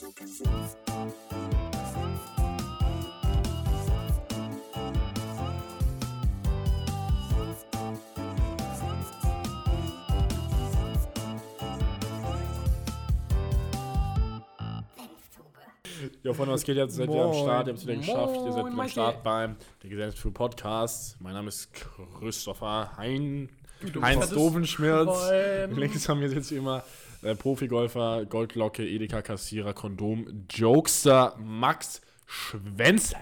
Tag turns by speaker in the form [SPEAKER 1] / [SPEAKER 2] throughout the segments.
[SPEAKER 1] Ja, von was geht jetzt? Seid ihr am. Start? Ihr habt es wieder geschafft. Ihr seid am. Start beim der Gesellschaft Podcast. Mein Name ist Christopher Hein, Heinz Dovenschmerz. Links haben wir jetzt wie immer äh, Profigolfer, Goldglocke, Edeka-Kassierer, Kondom, Jokester, Max Schwänzler.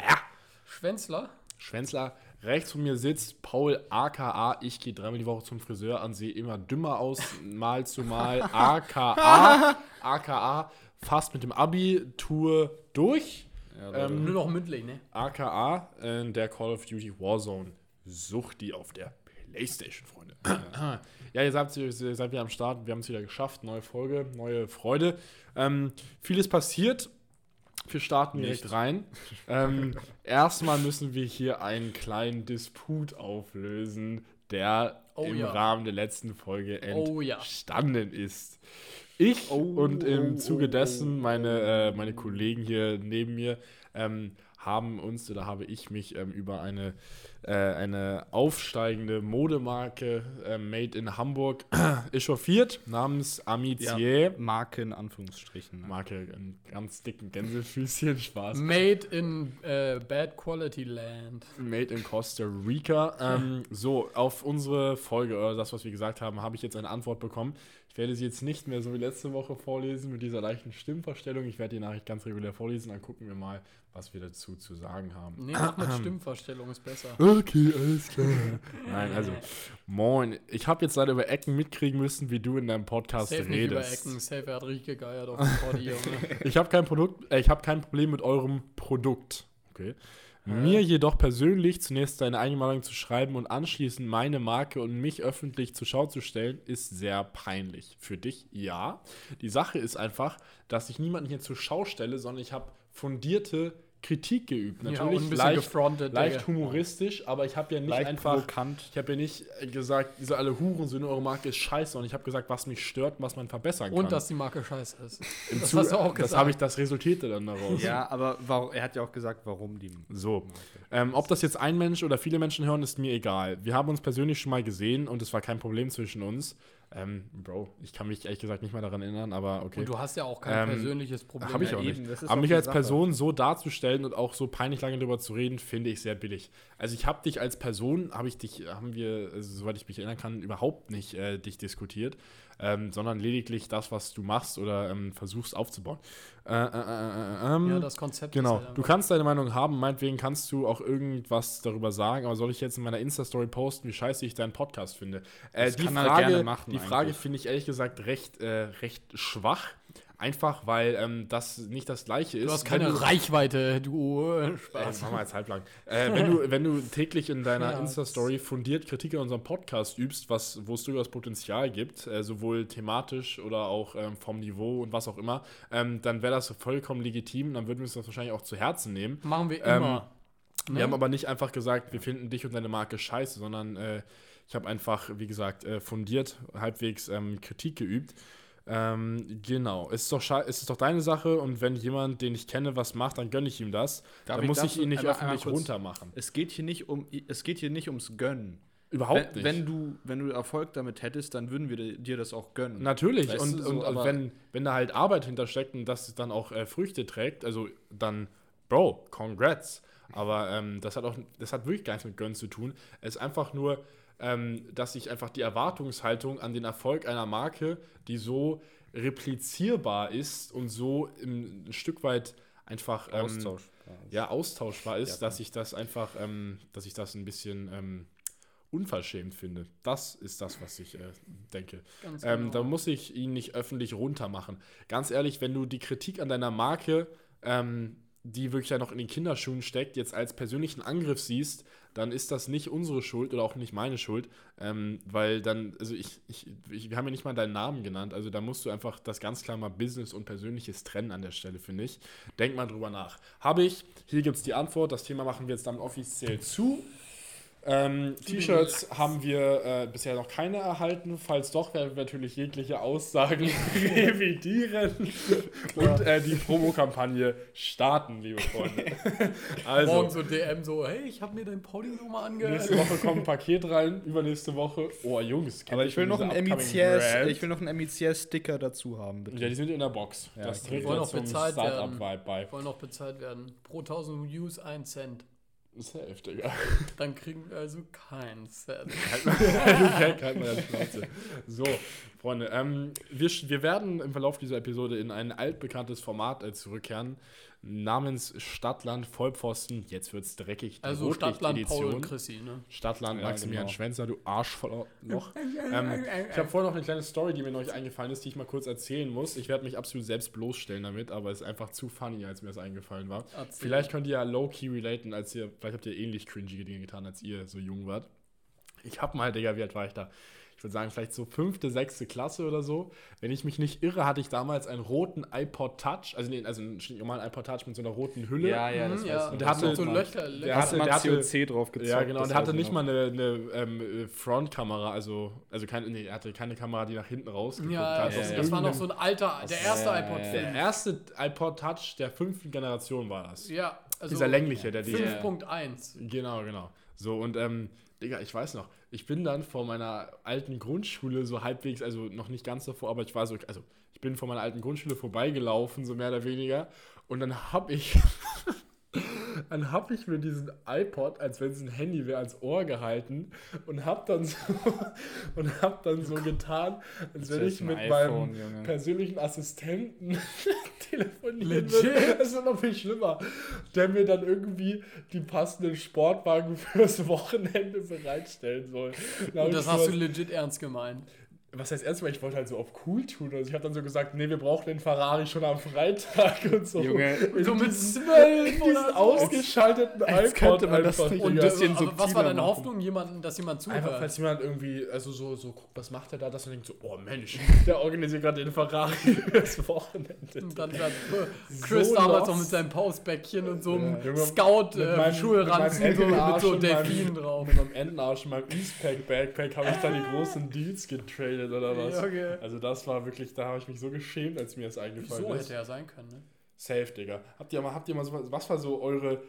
[SPEAKER 2] Schwänzler?
[SPEAKER 1] Schwänzler. Rechts von mir sitzt Paul aka Ich gehe dreimal die Woche zum Friseur an, sehe immer dümmer aus, mal zu mal. aka aka fast mit dem Abitur durch. Ähm,
[SPEAKER 2] Nur noch mündlich, ne?
[SPEAKER 1] aka in der Call of Duty Warzone Sucht die auf der Playstation, Freunde. ja, ihr seid, ihr seid wieder am Start. Wir haben es wieder geschafft. Neue Folge, neue Freude. Ähm, vieles passiert. Wir starten direkt
[SPEAKER 3] Nicht.
[SPEAKER 1] rein. Ähm, erstmal müssen wir hier einen kleinen Disput auflösen, der
[SPEAKER 2] Oh
[SPEAKER 1] im
[SPEAKER 2] ja.
[SPEAKER 1] Rahmen der letzten Folge
[SPEAKER 2] Oh ja.
[SPEAKER 1] entstanden ist. Ich und im
[SPEAKER 3] oh,
[SPEAKER 1] Zuge
[SPEAKER 3] oh,
[SPEAKER 1] dessen meine, äh, meine Kollegen hier neben mir ähm, haben uns oder habe ich mich ähm, über eine, äh, eine aufsteigende Modemarke äh, made in Hamburg echauffiert namens Amitié.
[SPEAKER 3] Marke in Anführungsstrichen. ne?
[SPEAKER 1] Marke in ganz dicken Gänsefüßchen, Spaß.
[SPEAKER 2] Made in äh, Bad Quality Land.
[SPEAKER 1] Made in Costa Rica. Ähm, so, auf unsere Folge oder das, was wir gesagt haben, habe ich jetzt eine Antwort bekommen. Ich werde sie jetzt nicht mehr so wie letzte Woche vorlesen mit dieser leichten Stimmverstellung. Ich werde die Nachricht ganz regulär vorlesen, dann gucken wir mal, was wir dazu zu sagen haben.
[SPEAKER 2] Nee, mach mit Stimmverstellung ist besser.
[SPEAKER 1] Okay, alles klar. Nein, also, moin. Ich habe jetzt leider über Ecken mitkriegen müssen, wie du in deinem Podcast
[SPEAKER 2] Safe nicht über
[SPEAKER 1] redest.
[SPEAKER 2] Ecken. Safe, hat richtig gegeiert auf dem Body, Junge.
[SPEAKER 1] Ich habe kein Produkt, äh, ich habe kein Problem mit eurem Produkt. Okay. Mir jedoch persönlich zunächst eine Einmalung zu schreiben und anschließend meine Marke und mich öffentlich zur Schau zu stellen, ist sehr peinlich. Für dich ja. Die Sache ist einfach, dass ich niemanden hier zur Schau stelle, sondern ich habe fundierte Kritik geübt.
[SPEAKER 2] Ja,
[SPEAKER 1] Natürlich
[SPEAKER 2] und ein bisschen
[SPEAKER 1] leicht,
[SPEAKER 2] gefrontet,
[SPEAKER 1] leicht humoristisch, aber ich habe ja nicht
[SPEAKER 3] Leicht
[SPEAKER 1] einfach
[SPEAKER 3] provokant.
[SPEAKER 1] ich habe ja nicht gesagt, diese alle Hurensöhne, eure Marke ist scheiße, sondern ich habe gesagt, was mich stört und was man verbessern kann.
[SPEAKER 2] Und dass die Marke scheiße ist.
[SPEAKER 1] Im
[SPEAKER 2] das
[SPEAKER 1] Zu-
[SPEAKER 2] hast du auch
[SPEAKER 1] Das
[SPEAKER 2] gesagt.
[SPEAKER 1] habe ich, das resultierte dann daraus.
[SPEAKER 3] Ja, aber warum, er hat ja auch gesagt, warum die.
[SPEAKER 1] So. Ähm, ob das jetzt ein Mensch oder viele Menschen hören, ist mir egal. Wir haben uns persönlich schon mal gesehen und es war kein Problem zwischen uns. Ähm, Bro, ich kann mich ehrlich gesagt nicht mal daran erinnern, aber okay.
[SPEAKER 2] Und du hast ja auch kein
[SPEAKER 1] Ähm,
[SPEAKER 2] persönliches Problem.
[SPEAKER 1] Habe ich auch
[SPEAKER 3] eben,
[SPEAKER 1] nicht.
[SPEAKER 3] ist
[SPEAKER 1] Aber mich als
[SPEAKER 3] Sache.
[SPEAKER 1] Person so darzustellen und auch so peinlich lange darüber zu reden, finde ich sehr billig. Also ich habe dich als Person, habe ich dich, haben wir, also, soweit ich mich erinnern kann, überhaupt nicht äh, dich diskutiert, ähm, sondern lediglich das, was du machst oder ähm, versuchst aufzubauen. Äh, äh, äh, äh, ähm,
[SPEAKER 2] Ja, das Konzept
[SPEAKER 1] Genau.
[SPEAKER 2] ist halt
[SPEAKER 1] Du kannst deine Meinung haben, meinetwegen kannst du auch irgendwas darüber sagen, aber soll ich jetzt in meiner Insta-Story posten, wie scheiße ich deinen Podcast finde? Äh,
[SPEAKER 3] Das
[SPEAKER 1] die
[SPEAKER 3] kann
[SPEAKER 1] Frage,
[SPEAKER 3] gerne machen,
[SPEAKER 1] die Frage finde ich ehrlich gesagt recht, äh, recht schwach. Einfach weil ähm, das nicht das gleiche ist.
[SPEAKER 2] Du hast keine
[SPEAKER 1] du,
[SPEAKER 2] Reichweite, du äh, Spaß.
[SPEAKER 1] mach mal jetzt halblang. Äh, wenn, du, wenn du täglich in deiner
[SPEAKER 2] Ja,
[SPEAKER 1] Insta-Story fundiert Kritik an unserem Podcast übst, was, wo es durchaus Potenzial gibt, äh, sowohl thematisch oder auch ähm, vom Niveau und was auch immer, ähm, dann wäre das vollkommen legitim. Dann würden wir uns das wahrscheinlich auch zu Herzen nehmen.
[SPEAKER 2] Machen wir
[SPEAKER 1] Ähm,
[SPEAKER 2] immer. Ne?
[SPEAKER 1] Wir haben aber nicht einfach gesagt, wir finden dich und deine Marke scheiße, sondern äh, ich habe einfach, wie gesagt, äh, fundiert halbwegs ähm, Kritik geübt. Ähm, genau, es ist, doch es ist doch deine Sache und wenn jemand, den ich kenne, was macht, dann gönne ich ihm das.
[SPEAKER 3] Darf
[SPEAKER 1] dann
[SPEAKER 3] ich
[SPEAKER 1] muss ich ihn nicht
[SPEAKER 3] einmal- einmal
[SPEAKER 1] öffentlich
[SPEAKER 3] kurz-
[SPEAKER 1] runtermachen.
[SPEAKER 3] Es geht hier nicht um, es geht hier nicht ums Gönnen.
[SPEAKER 1] Überhaupt
[SPEAKER 3] wenn,
[SPEAKER 1] nicht.
[SPEAKER 3] Wenn du, wenn du Erfolg damit hättest, dann würden wir dir das auch gönnen.
[SPEAKER 1] Natürlich,
[SPEAKER 3] Weißt
[SPEAKER 1] und,
[SPEAKER 3] so,
[SPEAKER 1] und wenn, wenn da halt Arbeit hintersteckt und das dann auch äh, Früchte trägt, also dann, Bro, congrats. Aber ähm, das, hat auch, das hat wirklich gar nichts mit Gönnen zu tun. Es ist einfach nur, ähm, dass ich einfach die Erwartungshaltung an den Erfolg einer Marke, die so replizierbar ist und so im, ein Stück weit einfach ähm,
[SPEAKER 3] Austausch.
[SPEAKER 1] ja, austauschbar ist,
[SPEAKER 3] Ja,
[SPEAKER 1] dass ich das einfach, ähm, dass ich das ein bisschen ähm, unverschämt finde. Das ist das, was ich äh, denke. Ähm,
[SPEAKER 2] genau.
[SPEAKER 1] da muss ich ihn nicht öffentlich runtermachen. Ganz ehrlich, wenn du die Kritik an deiner Marke, ähm, die wirklich ja noch in den Kinderschuhen steckt, jetzt als persönlichen Angriff siehst, dann ist das nicht unsere Schuld oder auch nicht meine Schuld, ähm, weil dann, also ich, ich, ich, wir haben ja nicht mal deinen Namen genannt, also da musst du einfach das ganz klar mal Business und Persönliches trennen an der Stelle, finde ich. Denk mal drüber nach. Habe ich, hier gibt es die Antwort, das Thema machen wir jetzt dann offiziell zu. Ähm, T-Shirts haben wir äh, bisher noch keine erhalten. Falls doch, werden wir natürlich jegliche Aussagen revidieren und äh, die Promokampagne starten, liebe Freunde. Also,
[SPEAKER 2] Morgen so DM so, hey, ich habe mir dein Pauli nochmal angehört.
[SPEAKER 1] nächste Woche kommt ein Paket rein, übernächste Woche. Oh, Jungs, kennt
[SPEAKER 3] Aber ich will noch einen
[SPEAKER 1] upcoming
[SPEAKER 3] MECS, ich will noch einen MECS-Sticker dazu haben, bitte.
[SPEAKER 1] Ja, die sind in der Box.
[SPEAKER 3] Ja,
[SPEAKER 1] das
[SPEAKER 3] okay.
[SPEAKER 1] trägt
[SPEAKER 2] Wollen
[SPEAKER 1] zum
[SPEAKER 2] bezahlt werden.
[SPEAKER 1] Startup-Vibe bei.
[SPEAKER 2] Wollen noch bezahlt werden. Pro 1000 Views 1 Cent.
[SPEAKER 1] Safe, Digga.
[SPEAKER 2] Dann kriegen wir also keinen Cent.
[SPEAKER 1] halt mal deine Schnauze. So, Freunde, ähm, wir, wir werden im Verlauf dieser Episode in ein altbekanntes Format äh, zurückkehren, namens Stadtland Vollpfosten. Jetzt wird's dreckig. die
[SPEAKER 2] Also Stadtland Paul
[SPEAKER 1] Rotlicht-Edition.
[SPEAKER 2] und Chrissy, ne?
[SPEAKER 1] Stadtland
[SPEAKER 3] Ja,
[SPEAKER 1] Maximilian
[SPEAKER 3] genau.
[SPEAKER 1] Schwänzer, du Arsch voller Loch. ähm, ich habe vorhin noch eine kleine Story, die mir neulich eingefallen ist, die ich mal kurz erzählen muss. Ich werde mich absolut selbst bloßstellen damit, aber es ist einfach zu funny, als mir das eingefallen war.
[SPEAKER 2] Erzähl.
[SPEAKER 1] Vielleicht könnt ihr ja low-key relaten, als ihr, vielleicht habt ihr ähnlich cringige Dinge getan, als ihr so jung wart. Ich hab mal, Digga, wie alt war ich da? Ich würde sagen, vielleicht so fünfte, sechste Klasse oder so. Wenn ich mich nicht irre, hatte ich damals einen roten iPod Touch, also, nee, also einen normalen iPod Touch mit so einer roten Hülle.
[SPEAKER 3] ja, ja, das
[SPEAKER 2] Mhm,
[SPEAKER 3] weiß
[SPEAKER 2] ja.
[SPEAKER 1] Und der hatte-
[SPEAKER 2] so Löcher,
[SPEAKER 1] Der
[SPEAKER 2] Löcher.
[SPEAKER 3] Hat
[SPEAKER 1] hatte-
[SPEAKER 3] mal
[SPEAKER 1] der hatte-
[SPEAKER 3] COC drauf gezockt.
[SPEAKER 1] Ja, genau. Und
[SPEAKER 3] das
[SPEAKER 1] er hatte nicht
[SPEAKER 3] noch.
[SPEAKER 1] mal eine, eine ähm, Frontkamera, also, also keine, nee, er hatte keine Kamera, die nach hinten rausgeguckt
[SPEAKER 2] Ja,
[SPEAKER 1] hat.
[SPEAKER 2] das,
[SPEAKER 1] Aus
[SPEAKER 2] das war noch so ein alter, der erste
[SPEAKER 3] ja,
[SPEAKER 2] iPod
[SPEAKER 3] ja,
[SPEAKER 1] Der
[SPEAKER 2] 5.
[SPEAKER 1] erste iPod Touch der fünften Generation war das.
[SPEAKER 2] Ja, also
[SPEAKER 1] Dieser längliche, der die.
[SPEAKER 2] 5.1.
[SPEAKER 1] Genau, genau. So, und ähm, Digga, ich weiß noch, ich bin dann vor meiner alten Grundschule so halbwegs, also noch nicht ganz davor, aber ich war so, also ich bin vor meiner alten Grundschule vorbeigelaufen, so mehr oder weniger. Und dann hab ich, dann hab ich mir diesen iPod, als wenn es ein Handy wäre, ans Ohr gehalten und hab dann so, und hab dann so getan, als wenn ich mit
[SPEAKER 3] iPhone,
[SPEAKER 1] meinem
[SPEAKER 3] Junge.
[SPEAKER 1] persönlichen Assistenten telefonieren
[SPEAKER 2] Legit?
[SPEAKER 1] würde. Das ist noch viel schlimmer. Der mir dann irgendwie die passenden Sportwagen fürs Wochenende bereitstellen soll. Da
[SPEAKER 2] Und das hast du legit ernst gemeint.
[SPEAKER 1] Was heißt erstmal, ich wollte halt so auf cool tun. Also ich habe dann so gesagt, nee, wir brauchen den Ferrari schon am Freitag und so.
[SPEAKER 3] Junge,
[SPEAKER 2] So mit zwölf
[SPEAKER 1] diesen
[SPEAKER 2] oder so.
[SPEAKER 1] ausgeschalteten
[SPEAKER 3] als
[SPEAKER 1] iPod
[SPEAKER 3] könnte man das
[SPEAKER 1] einfach,
[SPEAKER 3] nicht
[SPEAKER 2] Und
[SPEAKER 3] bisschen
[SPEAKER 2] äh, aber was war deine. Hoffnung, jemanden, dass jemand zuhört?
[SPEAKER 1] Einfach, falls jemand irgendwie, also so, so guckt, was macht er da, dass er denkt so, oh Mensch, der organisiert gerade den Ferrari fürs Wochenende.
[SPEAKER 2] Und dann wird Chris
[SPEAKER 1] So
[SPEAKER 2] damals
[SPEAKER 1] lost.
[SPEAKER 2] noch mit seinem Pausbäckchen und so einem
[SPEAKER 1] Junge,
[SPEAKER 2] Scout
[SPEAKER 1] mit
[SPEAKER 2] äh, so, mit so Delfinen drauf.
[SPEAKER 1] Mit meinem Entenarsch und meinem Eastpack Backpack habe ich dann die großen Deals getradet oder was.
[SPEAKER 2] Okay.
[SPEAKER 1] Also das war wirklich, da habe ich mich so geschämt, als mir das eingefallen
[SPEAKER 2] So
[SPEAKER 1] ist.
[SPEAKER 2] hätte er sein können, ne?
[SPEAKER 1] Safe, Digga. Habt ihr mal, habt ihr mal so, was war so eure,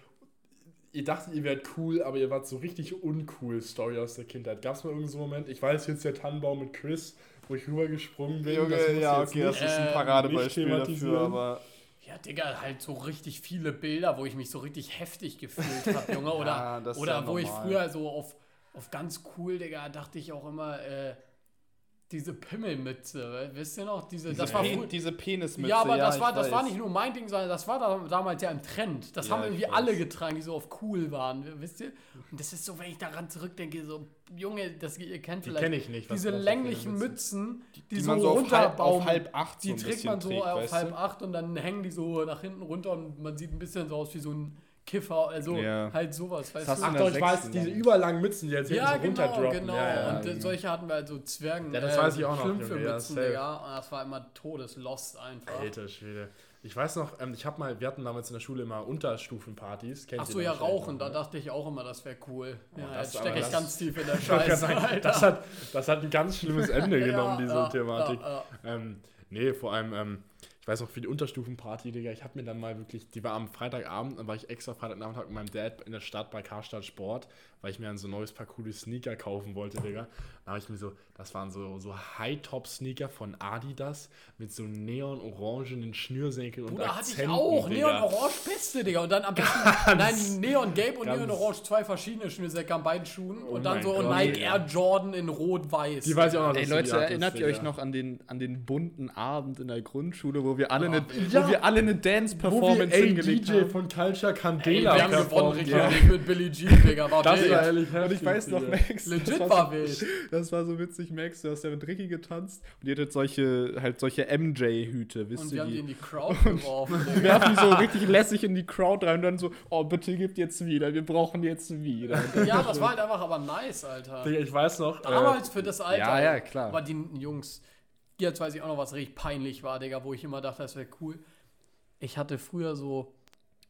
[SPEAKER 1] ihr dachtet, ihr wärt cool, aber ihr wart so richtig uncool Story aus der Kindheit. Gab es mal irgendeinen so einen Moment? Ich weiß jetzt der Tannenbaum mit Chris, wo ich rübergesprungen bin.
[SPEAKER 3] Junge,
[SPEAKER 1] das
[SPEAKER 3] ja, okay, das ist ein
[SPEAKER 2] Ähm,
[SPEAKER 3] Paradebeispiel dafür, aber
[SPEAKER 2] Ja, Digga, halt so richtig viele Bilder, wo ich mich so richtig heftig gefühlt habe, Junge. Oder,
[SPEAKER 3] Ja, das ist
[SPEAKER 2] oder
[SPEAKER 3] ja
[SPEAKER 2] wo ich
[SPEAKER 3] normal.
[SPEAKER 2] früher so auf, auf ganz cool, Digga, dachte ich auch immer, äh, diese Pimmelmütze, wisst ihr noch? Diese, das war
[SPEAKER 3] diese Penismütze.
[SPEAKER 2] ja, aber das,
[SPEAKER 3] ich
[SPEAKER 2] war, das war nicht nur mein Ding, sondern das war da, damals ja im Trend. Das
[SPEAKER 3] Ja,
[SPEAKER 2] haben irgendwie alle getragen, die so auf cool waren, wisst ihr? Und das ist so, wenn ich daran zurückdenke, so, Junge, das, ihr kennt
[SPEAKER 1] Die
[SPEAKER 2] vielleicht
[SPEAKER 1] kenn ich nicht,
[SPEAKER 2] diese
[SPEAKER 1] das
[SPEAKER 2] länglichen? Mützen, die,
[SPEAKER 3] die
[SPEAKER 2] so
[SPEAKER 3] man so auf halb,
[SPEAKER 2] runterbaumen.
[SPEAKER 3] auf halb acht so
[SPEAKER 2] Die trägt man so
[SPEAKER 3] trägt,
[SPEAKER 2] auf halb acht und dann hängen die so nach hinten runter und man sieht ein bisschen so aus wie so ein Kiffer, also
[SPEAKER 3] Ja.
[SPEAKER 2] halt sowas, weißt
[SPEAKER 3] hast
[SPEAKER 2] du?
[SPEAKER 1] Ach doch, ich weiß, diese überlangen Mützen, die jetzt
[SPEAKER 2] Ja,
[SPEAKER 1] hinten so
[SPEAKER 2] genau,
[SPEAKER 1] runterdroppen.
[SPEAKER 2] genau.
[SPEAKER 1] Ja, ja.
[SPEAKER 2] und äh, solche hatten wir halt so Zwergen.
[SPEAKER 1] Ja, das weiß ich auch noch, Junge, ja, safe.
[SPEAKER 2] Digga. Und das war immer todeslost einfach.
[SPEAKER 1] Alter Schwede. Ich weiß noch, ähm, ich habe mal, wir hatten damals in der Schule immer Unterstufenpartys. Kennt
[SPEAKER 2] Ach
[SPEAKER 1] ihr
[SPEAKER 2] so, ja, rauchen,
[SPEAKER 1] noch,
[SPEAKER 2] da
[SPEAKER 1] ne?
[SPEAKER 2] dachte ich auch immer, das wäre cool. ja,
[SPEAKER 1] das-
[SPEAKER 2] jetzt stecke ich
[SPEAKER 1] das-
[SPEAKER 2] ganz tief in der Scheiße.
[SPEAKER 1] sagen,
[SPEAKER 2] Alter.
[SPEAKER 1] das, hat, das hat ein ganz schlimmes Ende genommen, diese
[SPEAKER 2] ja,
[SPEAKER 1] Thematik.
[SPEAKER 2] Ja, ja.
[SPEAKER 1] Ähm, nee, vor allem, ähm, ich weiß auch für die Unterstufenparty, Digga, ich habe mir dann mal wirklich, die war am Freitagabend, dann war ich extra Freitagnachmittag mit meinem Dad in der Stadt bei Karstadt Sport, weil ich mir dann so ein neues paar coole Sneaker kaufen wollte, Digga. Da habe ich mir so, das waren so, so High-Top-Sneaker von Adidas mit so neon-orangenen Schnürsenkeln und
[SPEAKER 2] Bruder, hatte ich auch.
[SPEAKER 1] Digga.
[SPEAKER 2] Neon Orange beste, Digga. Und dann am besten, nein, Neon Gelb und
[SPEAKER 1] ganz-
[SPEAKER 2] Neon Orange, zwei verschiedene Schnürsäcke an beiden Schuhen.
[SPEAKER 1] Oh
[SPEAKER 2] und dann so
[SPEAKER 1] Gott,
[SPEAKER 2] Nike
[SPEAKER 1] Digga.
[SPEAKER 2] Air Jordan in Rot-Weiß.
[SPEAKER 1] Die weiß ich auch noch.
[SPEAKER 3] Ey Leute, erinnert ihr euch noch an den, an den bunten Abend in der Grundschule, wo wir alle eine,
[SPEAKER 1] ja.
[SPEAKER 3] wo wir alle eine
[SPEAKER 1] Wo wir,
[SPEAKER 3] Dance-Performance
[SPEAKER 1] ey,
[SPEAKER 3] hingelegt
[SPEAKER 1] DJ
[SPEAKER 3] haben?
[SPEAKER 1] von Culture
[SPEAKER 2] Ey,
[SPEAKER 1] Candela
[SPEAKER 2] wir haben gewonnen, richtig
[SPEAKER 1] ja.
[SPEAKER 2] mit Billie Jean, Digga. War
[SPEAKER 1] Das
[SPEAKER 2] wild.
[SPEAKER 1] war ehrlich
[SPEAKER 3] Und ich weiß noch. Max,
[SPEAKER 2] Legit
[SPEAKER 3] das
[SPEAKER 2] war
[SPEAKER 3] war,
[SPEAKER 2] wild.
[SPEAKER 3] so, das war so witzig, Max, du hast ja mit Ricky getanzt und ihr hattet solche, halt solche MJ-Hüte, wisst
[SPEAKER 2] Und
[SPEAKER 3] ihr
[SPEAKER 2] wir haben die
[SPEAKER 3] die?
[SPEAKER 2] in die Crowd geworfen,
[SPEAKER 3] Wir werfen so richtig lässig in die Crowd rein und dann so, oh, bitte gebt jetzt wieder, wir brauchen jetzt wieder.
[SPEAKER 2] Ja, das war halt einfach aber nice, Alter.
[SPEAKER 1] Digga, ich weiß noch. äh,
[SPEAKER 2] Damals für das Alter.
[SPEAKER 3] ja, ja, klar.
[SPEAKER 2] Aber die Jungs, jetzt weiß ich auch noch, was richtig peinlich war, Digga, wo ich immer dachte, das wäre cool. Ich hatte früher so,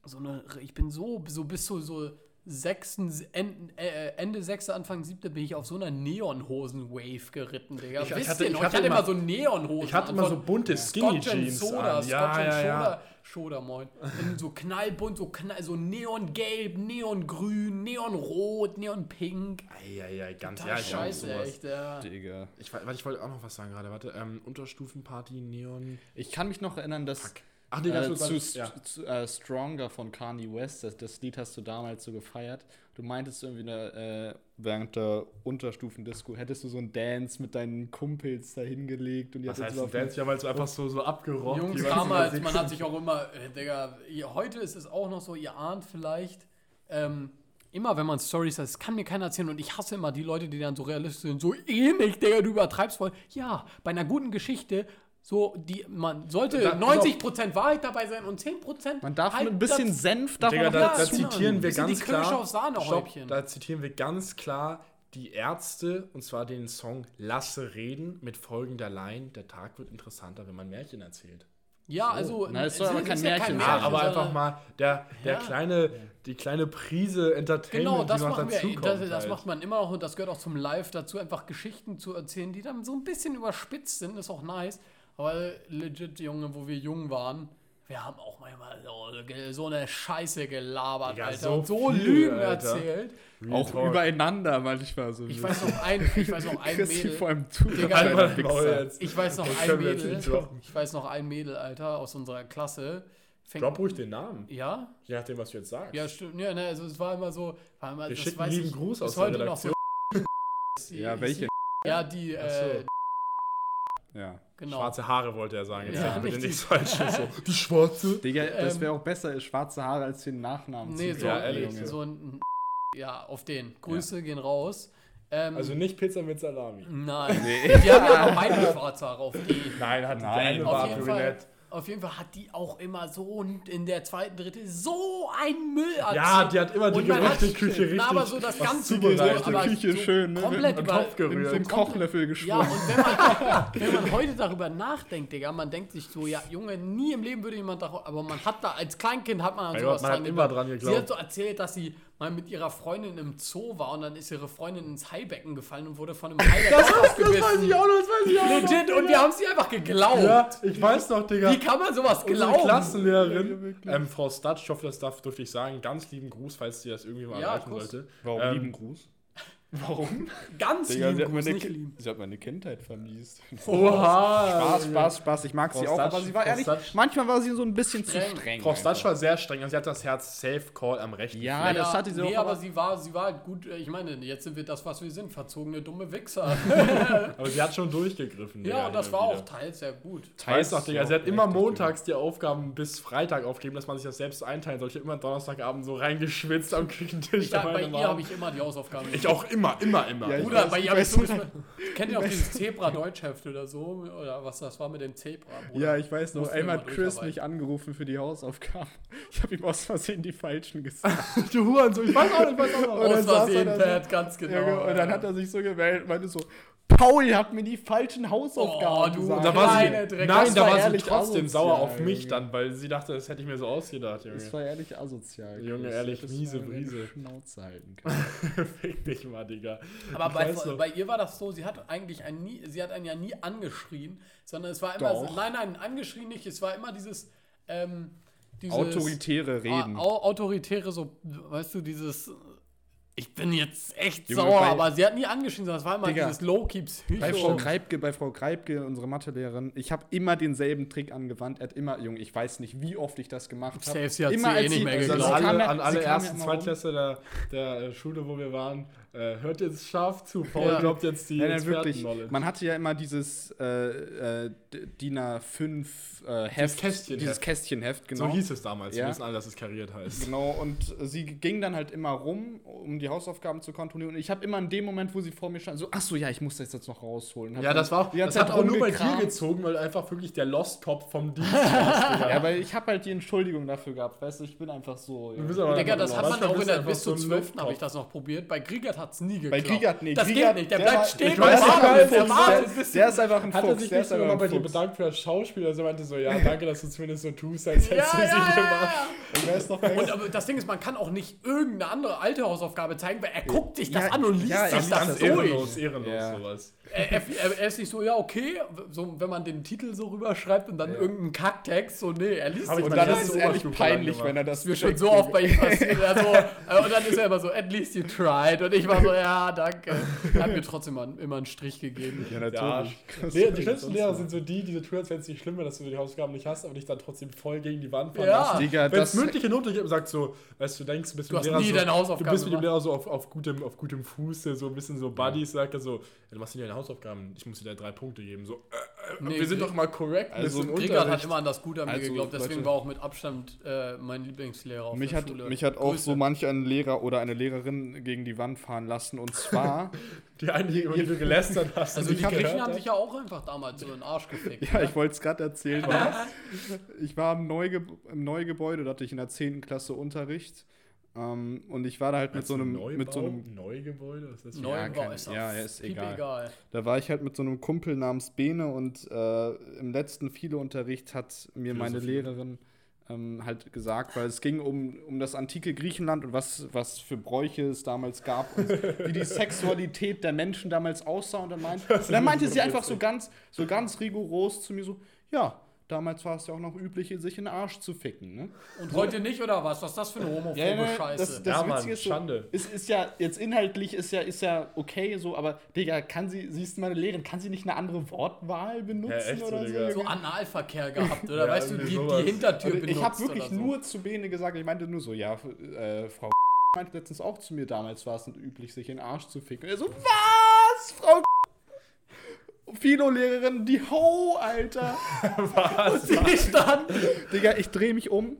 [SPEAKER 2] so eine, ich bin so, so bis zu so sechsten, Ende, äh, Ende sechste, Anfang siebte bin ich auf so einer Neonhosen-Wave geritten, Digga.
[SPEAKER 1] Ich- ich
[SPEAKER 2] Wisst
[SPEAKER 1] hatte-
[SPEAKER 2] ihr
[SPEAKER 1] ich
[SPEAKER 2] noch?
[SPEAKER 1] hatte
[SPEAKER 2] ich hatte immer
[SPEAKER 1] immer-
[SPEAKER 2] so Neonhosen.
[SPEAKER 1] Ich hatte immer so bunte Skinny
[SPEAKER 2] Scotch Soda,
[SPEAKER 1] an.
[SPEAKER 2] Scotch
[SPEAKER 1] Ja,
[SPEAKER 2] and
[SPEAKER 1] ja,
[SPEAKER 2] Soda.
[SPEAKER 1] ja.
[SPEAKER 2] Soda, moin. In so knallbunt, so, knall, so neongelb, neongrün, neonrot, neonpink.
[SPEAKER 1] Eieiei, ganz
[SPEAKER 2] Total
[SPEAKER 1] ja, ich auch
[SPEAKER 2] scheiße,
[SPEAKER 1] sowas.
[SPEAKER 2] echt, ja.
[SPEAKER 3] Digga.
[SPEAKER 1] Ich, warte, ich wollte auch noch was sagen gerade. Warte, ähm, Unterstufenparty, Neon.
[SPEAKER 3] Ich kann mich noch erinnern, dass
[SPEAKER 1] Ach nee, ganz
[SPEAKER 3] äh, zu,
[SPEAKER 1] ja.
[SPEAKER 3] zu äh, Stronger von Kanye West, das, das Lied hast du damals so gefeiert. Du meintest irgendwie eine, äh, während der Unterstufendisco hättest du so einen Dance mit deinen Kumpels da hingelegt und ihr
[SPEAKER 1] Was heißt
[SPEAKER 3] so
[SPEAKER 1] ein Dance? Ja, weil es einfach so, so abgerockt.
[SPEAKER 2] Jungs, damals,
[SPEAKER 1] Musik.
[SPEAKER 2] man hat sich auch immer, äh, Digga, heute ist es auch noch so, ihr ahnt vielleicht, ähm, immer wenn man Stories hat, das kann mir keiner erzählen und ich hasse immer die Leute, die dann so realistisch sind, so ähnlich, Digga, du übertreibst voll. Ja, bei einer guten Geschichte, so, die, man sollte
[SPEAKER 1] Da-
[SPEAKER 2] 90% Wahrheit dabei sein und 10%
[SPEAKER 3] Man darf
[SPEAKER 2] halt
[SPEAKER 3] mit ein bisschen
[SPEAKER 2] das-
[SPEAKER 3] Senf davon
[SPEAKER 1] Digga, da, da
[SPEAKER 3] dazu
[SPEAKER 1] zitieren wir ganz klar. Stopp, da zitieren wir ganz klar die Ärzte und zwar den Song Lasse reden mit folgender Line: Der Tag wird interessanter, wenn man Märchen erzählt.
[SPEAKER 2] Ja, also,
[SPEAKER 3] Na, es soll aber kein Märchen
[SPEAKER 1] Ja,
[SPEAKER 3] sein.
[SPEAKER 1] aber einfach mal der, der
[SPEAKER 2] Ja.
[SPEAKER 1] kleine, die kleine Prise Entertainment,
[SPEAKER 2] Genau, das
[SPEAKER 1] die noch
[SPEAKER 2] machen wir.
[SPEAKER 1] dazu
[SPEAKER 2] Das,
[SPEAKER 1] kommt.
[SPEAKER 2] das
[SPEAKER 1] halt.
[SPEAKER 2] macht man immer noch und das gehört auch zum Live dazu, einfach Geschichten zu erzählen, die dann so ein bisschen überspitzt sind, ist auch nice. Aber legit, Junge, wo wir jung waren, wir haben auch manchmal so, so eine Scheiße gelabert,
[SPEAKER 1] Digga,
[SPEAKER 2] Alter.
[SPEAKER 1] so
[SPEAKER 2] und so
[SPEAKER 1] viel,
[SPEAKER 2] Lügen
[SPEAKER 1] Alter.
[SPEAKER 2] erzählt.
[SPEAKER 1] Real
[SPEAKER 3] auch
[SPEAKER 1] Talk.
[SPEAKER 3] übereinander manchmal so.
[SPEAKER 2] Ich weiß noch ein, ich weiß noch ein Mädel.
[SPEAKER 3] vor allem zu.
[SPEAKER 2] Digga. Ich weiß noch ein Mädel. Ich weiß noch ein Mädel, Alter, aus unserer Klasse. Fängt,
[SPEAKER 1] Drop ruhig den Namen.
[SPEAKER 2] ja?
[SPEAKER 1] Je nachdem, was du jetzt sagst.
[SPEAKER 2] Ja, stimmt. Ja, ne, also es war immer so. War immer,
[SPEAKER 1] wir
[SPEAKER 2] das
[SPEAKER 1] schicken
[SPEAKER 2] weiß
[SPEAKER 1] lieben
[SPEAKER 2] ich
[SPEAKER 1] Gruß aus der
[SPEAKER 2] heute noch so.
[SPEAKER 3] Ja, welche?
[SPEAKER 2] Ja, die,
[SPEAKER 1] Ach
[SPEAKER 2] äh,
[SPEAKER 1] so.
[SPEAKER 3] Ja.
[SPEAKER 2] Genau.
[SPEAKER 1] Schwarze Haare wollte er sagen. Jetzt
[SPEAKER 2] Ja,
[SPEAKER 1] sag bitte nichts Falsches. So. Die schwarze.
[SPEAKER 3] Digga, das
[SPEAKER 2] Ähm,
[SPEAKER 3] wäre auch besser, schwarze Haare als den Nachnamen
[SPEAKER 2] Nee,
[SPEAKER 3] zu
[SPEAKER 2] so,
[SPEAKER 1] Ja,
[SPEAKER 3] geben,
[SPEAKER 1] ehrlich,
[SPEAKER 3] Junge.
[SPEAKER 2] so ein. Ja, auf den. Grüße gehen raus. Ähm,
[SPEAKER 1] Also nicht Pizza mit Salami.
[SPEAKER 2] nein.
[SPEAKER 3] Nee.
[SPEAKER 2] Die haben ja noch beide schwarze Haare auf die.
[SPEAKER 1] Nein, hat
[SPEAKER 3] Nein.
[SPEAKER 2] Auf
[SPEAKER 1] war
[SPEAKER 2] jeden, Fall,
[SPEAKER 1] brünett.
[SPEAKER 2] Auf jeden Fall hat die auch immer so in der zweiten, dritte so ein Müll erzählt.
[SPEAKER 1] Ja, die hat immer die
[SPEAKER 2] Und man hat-
[SPEAKER 1] Gerüchteküche richtig.
[SPEAKER 2] Na, aber so das ganze
[SPEAKER 1] zubereitet.
[SPEAKER 2] aber
[SPEAKER 3] Küche
[SPEAKER 2] so
[SPEAKER 3] schön, ne?
[SPEAKER 2] komplett über,
[SPEAKER 1] Topf gerührt.
[SPEAKER 3] So
[SPEAKER 2] komplett-
[SPEAKER 3] Kochlöffel
[SPEAKER 2] Ja,
[SPEAKER 3] geschwommen.
[SPEAKER 2] und wenn man, wenn man heute darüber nachdenkt, Digga, man denkt sich so, ja, Junge, nie im Leben würde jemand darüber, aber man hat da, als Kleinkind hat man an sowas
[SPEAKER 1] man hat
[SPEAKER 2] dran
[SPEAKER 1] immer
[SPEAKER 2] gedacht.
[SPEAKER 1] dran
[SPEAKER 2] Sie
[SPEAKER 1] geglaubt.
[SPEAKER 2] hat so erzählt, dass sie mal mit ihrer Freundin im Zoo war und dann ist ihre Freundin ins Haibecken gefallen und wurde von einem Hai Kopf
[SPEAKER 1] Das weiß ich auch noch, das weiß ich auch noch.
[SPEAKER 2] Legit, und wir haben sie einfach geglaubt.
[SPEAKER 1] Ja, ich weiß noch, Digga.
[SPEAKER 2] Wie kann man sowas
[SPEAKER 1] Unsere
[SPEAKER 2] glauben?
[SPEAKER 1] Klassenlehrerin, ähm, Frau Statsch, ich hoffe, das darf, durfte ich sagen, ganz lieben Gruß, falls sie das irgendwie mal
[SPEAKER 2] Ja,
[SPEAKER 1] erreichen
[SPEAKER 2] Kuss.
[SPEAKER 1] sollte.
[SPEAKER 3] Warum
[SPEAKER 1] Ähm,
[SPEAKER 3] lieben Gruß?
[SPEAKER 1] Warum?
[SPEAKER 2] Ganz
[SPEAKER 3] Digga, sie
[SPEAKER 2] lieben
[SPEAKER 3] hat,
[SPEAKER 2] Gruß,
[SPEAKER 3] meine,
[SPEAKER 2] nicht lieben.
[SPEAKER 3] sie hat meine Kindheit vermiest.
[SPEAKER 1] Oha!
[SPEAKER 3] Spaß, Spaß, Spaß. Ich mag
[SPEAKER 1] Frau
[SPEAKER 3] sie auch, aber sie war
[SPEAKER 1] Frau
[SPEAKER 3] ehrlich,
[SPEAKER 1] Statsch-
[SPEAKER 3] manchmal war sie so ein bisschen
[SPEAKER 2] Streng.
[SPEAKER 3] zu streng.
[SPEAKER 1] Frau. Statsch war sehr streng, also sie hat das Herz Safe Call am rechten
[SPEAKER 3] Ja,
[SPEAKER 1] Fleck.
[SPEAKER 3] das hatte sie
[SPEAKER 2] nee,
[SPEAKER 3] auch,
[SPEAKER 2] aber
[SPEAKER 3] aber-
[SPEAKER 2] sie war, sie war halt gut, äh, ich meine, jetzt sind wir das, was wir sind, verzogene dumme Wichser.
[SPEAKER 1] Aber sie hat schon durchgegriffen.
[SPEAKER 2] ja, und das war
[SPEAKER 1] wieder.
[SPEAKER 2] auch teils sehr gut.
[SPEAKER 1] Weiß noch, Digga, sie hat immer montags die Aufgaben bis Freitag aufgegeben, dass man sich das selbst einteilen soll. Ich hab immer Donnerstagabend so reingeschwitzt am Küchentisch.
[SPEAKER 2] Ich, hab- bei ihr habe ich immer die Hausaufgaben
[SPEAKER 1] ich auch immer, immer, immer.
[SPEAKER 3] Ja, ich
[SPEAKER 2] Bruder,
[SPEAKER 3] weiß-
[SPEAKER 2] bei so
[SPEAKER 3] nicht.
[SPEAKER 2] Kennt ihr auch dieses Zebra-Deutschheft oder so? Oder was das war mit dem Zebra? Bruder?
[SPEAKER 3] Ja, ich weiß noch, einmal
[SPEAKER 2] mal
[SPEAKER 3] hat Chris mich angerufen für die Hausaufgaben. Ich habe ihm aus Versehen die falschen gesagt.
[SPEAKER 1] du Hurensohn, ich weiß auch nicht, ich weiß auch
[SPEAKER 3] dann
[SPEAKER 2] Aus
[SPEAKER 3] er
[SPEAKER 2] Versehen,
[SPEAKER 3] so-
[SPEAKER 2] Pat, ganz genau.
[SPEAKER 3] Junge, und dann
[SPEAKER 2] ja.
[SPEAKER 3] hat er sich so gemeldet und meinte so, Paul hat mir die falschen Hausaufgaben
[SPEAKER 2] Oh, du
[SPEAKER 3] gesagt.
[SPEAKER 1] Da war sie, nein,
[SPEAKER 3] Das
[SPEAKER 1] da
[SPEAKER 3] war
[SPEAKER 1] war sie trotzdem
[SPEAKER 3] asozial,
[SPEAKER 1] sauer auf mich
[SPEAKER 3] Junge.
[SPEAKER 1] dann, weil sie dachte, das hätte ich mir so ausgedacht, Junge.
[SPEAKER 3] Das war ehrlich asozial.
[SPEAKER 1] Junge, ehrlich, miese Brise.
[SPEAKER 3] Schnauze halten können.
[SPEAKER 1] Fick dich mal, Digga.
[SPEAKER 2] Aber bei, bei ihr war das so, sie hat eigentlich ein nie, sie hat einen ja nie angeschrien, sondern es war immer so,
[SPEAKER 3] Doch.
[SPEAKER 2] nein, nein, angeschrien nicht, es war immer dieses, ähm, dieses
[SPEAKER 3] Autoritäre Reden.
[SPEAKER 2] Au- autoritäre, so, weißt du, dieses, ich bin jetzt echt
[SPEAKER 3] Junge,
[SPEAKER 2] sauer,
[SPEAKER 3] bei-
[SPEAKER 2] aber sie hat nie angeschrien, sondern es war immer
[SPEAKER 3] Digga,
[SPEAKER 2] dieses low-key Psycho.
[SPEAKER 3] Bei Frau Greibke, bei Frau Greibke, unsere Mathelehrerin, ich habe immer denselben Trick angewandt. Er hat immer, Junge, ich weiß nicht, wie oft ich das gemacht habe.
[SPEAKER 2] Safe, sie hat sie eh nicht mehr
[SPEAKER 1] Also an
[SPEAKER 2] geglaubt.
[SPEAKER 3] sie kam
[SPEAKER 1] alle, an alle ersten,
[SPEAKER 3] immer.
[SPEAKER 1] Zweitklässler der, der Schule, wo wir waren, hört jetzt scharf zu. Paul
[SPEAKER 2] Ja.
[SPEAKER 1] glaubt jetzt die
[SPEAKER 3] Nein, nein, wirklich. Man hatte ja immer dieses äh, äh, DIN A5 äh, Heft.
[SPEAKER 1] Kästchenheft.
[SPEAKER 3] Dieses Kästchenheft, genau.
[SPEAKER 1] So hieß es damals.
[SPEAKER 3] Ja.
[SPEAKER 1] Wir wissen alle, dass es kariert heißt.
[SPEAKER 3] Genau, und sie ging dann halt immer rum, um die Hausaufgaben zu kontrollieren. Und ich habe immer in dem Moment, wo sie vor mir stand, so, ach so, ja, ich muss das jetzt noch rausholen. Hab
[SPEAKER 1] Ja, das war auch,
[SPEAKER 3] die ganze
[SPEAKER 1] das hat auch nur bei dir gezogen, weil du einfach wirklich der Lost-Kopf vom Dienst Digga.
[SPEAKER 3] Ja, weil ich habe halt die Entschuldigung dafür gehabt, weißt du, ich bin einfach so. Ja.
[SPEAKER 1] bist aber
[SPEAKER 2] Digga, das hat man auch in
[SPEAKER 1] du
[SPEAKER 2] der bis
[SPEAKER 1] so
[SPEAKER 2] zu
[SPEAKER 1] ein
[SPEAKER 2] 12. habe ich das noch probiert. Bei Kriegert hat hat's nie geklappt.
[SPEAKER 3] Bei Gigat, nee,
[SPEAKER 2] das
[SPEAKER 3] Gigat,
[SPEAKER 2] geht nicht. Der,
[SPEAKER 3] der
[SPEAKER 2] bleibt
[SPEAKER 3] war-
[SPEAKER 2] stehen
[SPEAKER 1] ich weiß, weiß,
[SPEAKER 2] der
[SPEAKER 1] weiß.
[SPEAKER 2] bis
[SPEAKER 3] Der ist einfach ein
[SPEAKER 1] Hat er
[SPEAKER 3] Fuchs.
[SPEAKER 1] sich
[SPEAKER 3] Der
[SPEAKER 1] nicht
[SPEAKER 3] ist
[SPEAKER 1] sogar bei dir
[SPEAKER 3] Fuchs.
[SPEAKER 1] bedankt für das Schauspiel? Also meinte so, ja, danke, dass du zumindest so tust, als
[SPEAKER 2] Ja,
[SPEAKER 1] hättest du sie gemacht.
[SPEAKER 2] ja.
[SPEAKER 3] Und
[SPEAKER 2] aber das Ding ist, man kann auch nicht irgendeine andere alte Hausaufgabe zeigen, weil er guckt sich das
[SPEAKER 3] Ja,
[SPEAKER 2] an und liest
[SPEAKER 3] ja,
[SPEAKER 2] sich das,
[SPEAKER 3] das
[SPEAKER 2] durch.
[SPEAKER 1] ehrenlos, ehrenlos
[SPEAKER 3] Ja.
[SPEAKER 1] sowas.
[SPEAKER 2] Er, er, er, ist nicht so, ja, okay, so, wenn man den Titel so rüberschreibt und dann irgendeinen Kacktext, so, nee, er liest
[SPEAKER 1] Hab
[SPEAKER 2] sich
[SPEAKER 1] ich
[SPEAKER 3] Und dann ist es ehrlich peinlich, wenn er das
[SPEAKER 2] Das ist mir schon so oft bei ihm passiert. Also, äh, und dann ist er immer so, at least you tried. Und ich war so, ja, danke. Er hat mir trotzdem mal, immer einen Strich gegeben.
[SPEAKER 3] Ja, natürlich.
[SPEAKER 1] Arsch. Nee, die schlimmsten Lehrer sind so die, die so tun, als wenn es nicht schlimm wäre, dass du die Hausaufgaben nicht hast, aber dich dann trotzdem voll gegen die Wand fahren
[SPEAKER 2] Ja.
[SPEAKER 1] lassen.
[SPEAKER 3] Digga,
[SPEAKER 1] Wenn es mündliche Note gibt und sagt so, weißt du, denkst, du bist
[SPEAKER 2] Du
[SPEAKER 1] mit
[SPEAKER 2] hast
[SPEAKER 1] dem Lehrer
[SPEAKER 2] nie
[SPEAKER 1] so,
[SPEAKER 2] deine
[SPEAKER 1] du bist mit dem. Lehrer so auf, auf, gutem, auf gutem Fuße, so ein bisschen so Buddies, sagt er so, ja, du machst nicht deine Hausaufgaben, ich muss dir da drei Punkte geben. So, äh, äh,
[SPEAKER 2] Nee,
[SPEAKER 1] wir sind doch mal korrekt
[SPEAKER 3] Also,
[SPEAKER 2] Rickard hat immer an das Gute an mir
[SPEAKER 3] Also,
[SPEAKER 2] geglaubt, deswegen
[SPEAKER 3] Leute-
[SPEAKER 2] war auch mit Abstand äh, mein Lieblingslehrer auf
[SPEAKER 3] Mich
[SPEAKER 2] der
[SPEAKER 3] hat,
[SPEAKER 2] Schule.
[SPEAKER 3] mich hat auch
[SPEAKER 2] Grüße.
[SPEAKER 3] so manch ein Lehrer oder eine Lehrerin gegen die Wand fahren lassen. Und zwar,
[SPEAKER 1] Die einige, über die du gelästert hast.
[SPEAKER 2] Also die Griechen
[SPEAKER 1] gehört
[SPEAKER 2] haben
[SPEAKER 1] hab.
[SPEAKER 2] sich ja auch einfach damals so in den Arsch gefickt.
[SPEAKER 3] ja,
[SPEAKER 2] ne?
[SPEAKER 3] ich wollte es gerade erzählen. ich war im, Neuge im Neugebäude, da hatte ich in der 10. Klasse Unterricht. Ähm, und ich war da halt mit so einem, mit so einem
[SPEAKER 1] Neugebäude? Was ist das für-
[SPEAKER 2] Neubau
[SPEAKER 3] Ja, kein-
[SPEAKER 2] ist auch
[SPEAKER 3] ja, ja, ist
[SPEAKER 2] piep
[SPEAKER 3] egal. Da war ich halt mit so einem Kumpel namens Bene und äh, im letzten Philo-Unterricht hat mir meine. Lehrerin ähm, halt gesagt, weil es ging um, um das antike Griechenland und was, was für Bräuche es damals gab und wie die Sexualität der Menschen damals aussah. Und dann, meint, und dann meinte sie einfach so ganz, so ganz rigoros zu mir so, ja, damals war es ja auch noch üblich, sich in den Arsch zu ficken. Ne?
[SPEAKER 2] Und heute nicht, oder was? Was ist das für eine homophobe Scheiße?
[SPEAKER 3] das, das
[SPEAKER 1] Ja, Mann,
[SPEAKER 3] Witzige ist so,
[SPEAKER 1] Schande.
[SPEAKER 3] Ist, ist ja jetzt inhaltlich ist ja, ist ja okay so, aber Digga, kann sie, siehst du meine Lehrerin, kann sie nicht eine andere Wortwahl benutzen
[SPEAKER 1] echt so,
[SPEAKER 3] oder
[SPEAKER 1] Digga.
[SPEAKER 2] so Analverkehr gehabt, oder
[SPEAKER 1] Ja,
[SPEAKER 2] weißt du, die,
[SPEAKER 1] sowas.
[SPEAKER 2] die Hintertür
[SPEAKER 3] Also
[SPEAKER 2] benutzt
[SPEAKER 3] ich habe wirklich
[SPEAKER 2] so.
[SPEAKER 3] nur zu Bene gesagt, ich meinte nur so, ja, äh, Frau meinte letztens auch zu mir, damals war es üblich, sich in den Arsch zu ficken. Und er so, was, Frau Philo-Lehrerin, die Ho, Alter.
[SPEAKER 1] Was?
[SPEAKER 2] Die stand,
[SPEAKER 3] Digga, ich drehe mich um.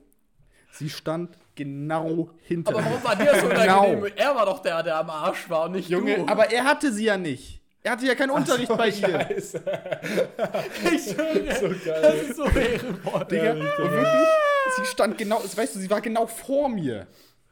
[SPEAKER 3] Sie stand genau hinter
[SPEAKER 2] aber
[SPEAKER 3] mir.
[SPEAKER 2] warum war dir so
[SPEAKER 3] Genau.
[SPEAKER 2] unangenehm? Er war doch der, der am Arsch war und nicht
[SPEAKER 3] Junge,
[SPEAKER 2] du.
[SPEAKER 3] aber er hatte sie ja nicht. Er hatte ja keinen Unterricht bei ihr.
[SPEAKER 1] Scheiße.
[SPEAKER 2] ich schwöre,
[SPEAKER 1] So
[SPEAKER 2] das
[SPEAKER 1] geil.
[SPEAKER 2] ist so ehrenvoll.
[SPEAKER 3] Digga,
[SPEAKER 1] Ja,
[SPEAKER 3] und wirklich, sie stand genau, weißt du, sie war genau vor mir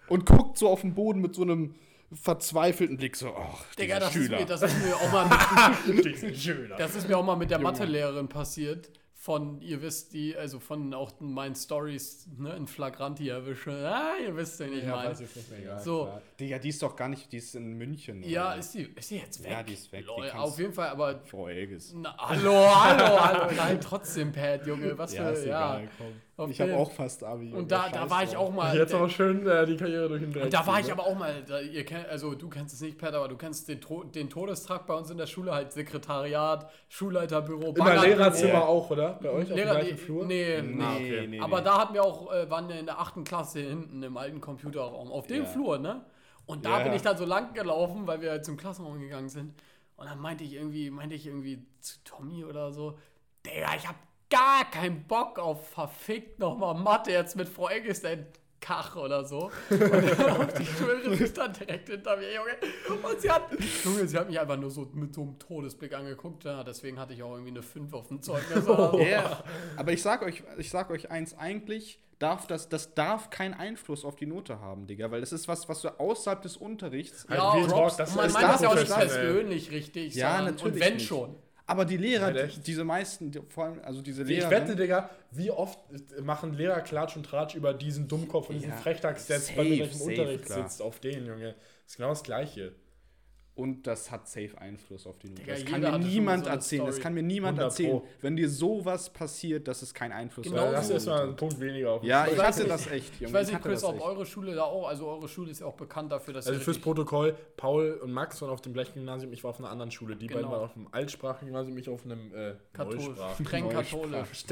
[SPEAKER 3] und guckt so auf den Boden mit so einem verzweifelten Blick, so, ach,
[SPEAKER 2] Digga, das ist,
[SPEAKER 3] Schüler.
[SPEAKER 2] mir, das ist mir auch mal mit, das ist mir auch mal mit der Mathelehrerin passiert. Von, ihr wisst die, also von auch meinen Stories ne, in Flagranti erwische. Ah, ihr wisst,
[SPEAKER 1] Ja, nicht mehr, egal.
[SPEAKER 2] So.
[SPEAKER 3] Klar. Digga, die ist doch gar nicht, die ist in München.
[SPEAKER 2] Ja,
[SPEAKER 3] oder?
[SPEAKER 2] ist die, ist die jetzt weg?
[SPEAKER 3] Ja, die ist weg, die
[SPEAKER 2] Lol,
[SPEAKER 3] kannst-
[SPEAKER 2] auf jeden Fall, aber
[SPEAKER 3] Frau Elges.
[SPEAKER 2] Na, hallo, hallo, hallo. Nein, trotzdem, Pat, Junge. Was
[SPEAKER 3] Ja,
[SPEAKER 2] für,
[SPEAKER 3] ist
[SPEAKER 2] ja.
[SPEAKER 3] egal, komm.
[SPEAKER 2] Auf
[SPEAKER 3] Ich habe auch fast Abi.
[SPEAKER 2] Und da, da war ich auch mal.
[SPEAKER 1] Jetzt aber schön äh, die Karriere durch den Dreck.
[SPEAKER 2] und da war ich
[SPEAKER 1] ne?
[SPEAKER 2] aber auch mal, da, ihr kennt, also du kennst es nicht, Pat, aber du kennst den, den Todestrakt bei uns in der Schule, halt Sekretariat, Schulleiterbüro,
[SPEAKER 1] In der
[SPEAKER 2] Baggerbüro.
[SPEAKER 1] Lehrerzimmer auch, oder? Bei euch
[SPEAKER 2] Lehrer,
[SPEAKER 1] auf dem gleichen Flur?
[SPEAKER 2] Nee,
[SPEAKER 3] Nee,
[SPEAKER 1] Ah, okay.
[SPEAKER 3] nee,
[SPEAKER 2] aber
[SPEAKER 3] nee.
[SPEAKER 2] da hatten wir auch, äh, waren wir in der achten Klasse hinten im alten Computerraum, auf dem
[SPEAKER 3] Ja.
[SPEAKER 2] Flur, ne? Und da
[SPEAKER 3] Ja.
[SPEAKER 2] bin ich dann so lang gelaufen, weil wir halt zum Klassenraum gegangen sind. Und dann meinte ich irgendwie, meinte ich irgendwie zu Tommy oder so, Digga, ich hab gar keinen Bock auf verfickt nochmal Mathe jetzt mit Frau Eggestein Kach oder so. Und auf die sich dann direkt hinter mir, Junge. Und sie hat, Junge, sie hat mich einfach nur so mit so einem Todesblick angeguckt. Ja, deswegen hatte ich auch irgendwie eine 5 auf dem Zeugnis. oder so.
[SPEAKER 3] Ja, aber ich sag euch, ich sag euch eins, eigentlich darf das, das darf keinen Einfluss auf die Note haben, Digga, weil das ist was, was du außerhalb des Unterrichts.
[SPEAKER 1] Halt
[SPEAKER 2] Ja,
[SPEAKER 1] Real
[SPEAKER 2] und
[SPEAKER 1] Talk, das
[SPEAKER 2] man
[SPEAKER 1] ist
[SPEAKER 2] meint
[SPEAKER 1] das
[SPEAKER 2] ja auch nicht persönlich richtig.
[SPEAKER 3] Ja,
[SPEAKER 2] sondern-
[SPEAKER 3] natürlich
[SPEAKER 2] Und wenn
[SPEAKER 3] nicht.
[SPEAKER 2] schon.
[SPEAKER 3] Aber die Lehrer, die,
[SPEAKER 1] echt.
[SPEAKER 3] diese meisten, die, vor allem, also diese
[SPEAKER 1] Ich
[SPEAKER 3] Lehrer.
[SPEAKER 1] wette, Digga, wie oft machen Lehrer Klatsch und Tratsch über diesen Dummkopf und diesen
[SPEAKER 3] Ja,
[SPEAKER 1] Frechtagssatz,
[SPEAKER 3] safe,
[SPEAKER 1] bei mir im Unterricht
[SPEAKER 3] klar.
[SPEAKER 1] sitzt, auf den, Junge. Das ist genau das Gleiche.
[SPEAKER 3] Und das hat safe Einfluss auf die Note.
[SPEAKER 2] Digga,
[SPEAKER 3] das kann mir niemand
[SPEAKER 2] so
[SPEAKER 3] erzählen. Das
[SPEAKER 2] Story.
[SPEAKER 3] kann mir niemand
[SPEAKER 1] 100
[SPEAKER 3] erzählen. Wenn dir sowas passiert, dass es keinen Einfluss
[SPEAKER 2] Genau
[SPEAKER 3] auf
[SPEAKER 1] das ist mal ein
[SPEAKER 3] hat.
[SPEAKER 1] Punkt weniger auf
[SPEAKER 3] Ja, ich
[SPEAKER 2] weiß
[SPEAKER 3] hatte das echt, Junge.
[SPEAKER 2] Ich weiß nicht, Chris,
[SPEAKER 3] das
[SPEAKER 2] ob
[SPEAKER 3] echt.
[SPEAKER 2] eure Schule da auch, also eure Schule ist ja auch bekannt dafür, dass
[SPEAKER 1] Also fürs Protokoll, Paul und Max waren auf dem Blechgymnasium, ich war auf einer anderen Schule. Die
[SPEAKER 2] Genau.
[SPEAKER 1] beiden waren auf dem Altsprachengymnasium, ich auf einem äh,
[SPEAKER 2] katholisch,
[SPEAKER 1] Neusprach.
[SPEAKER 2] streng katholisch,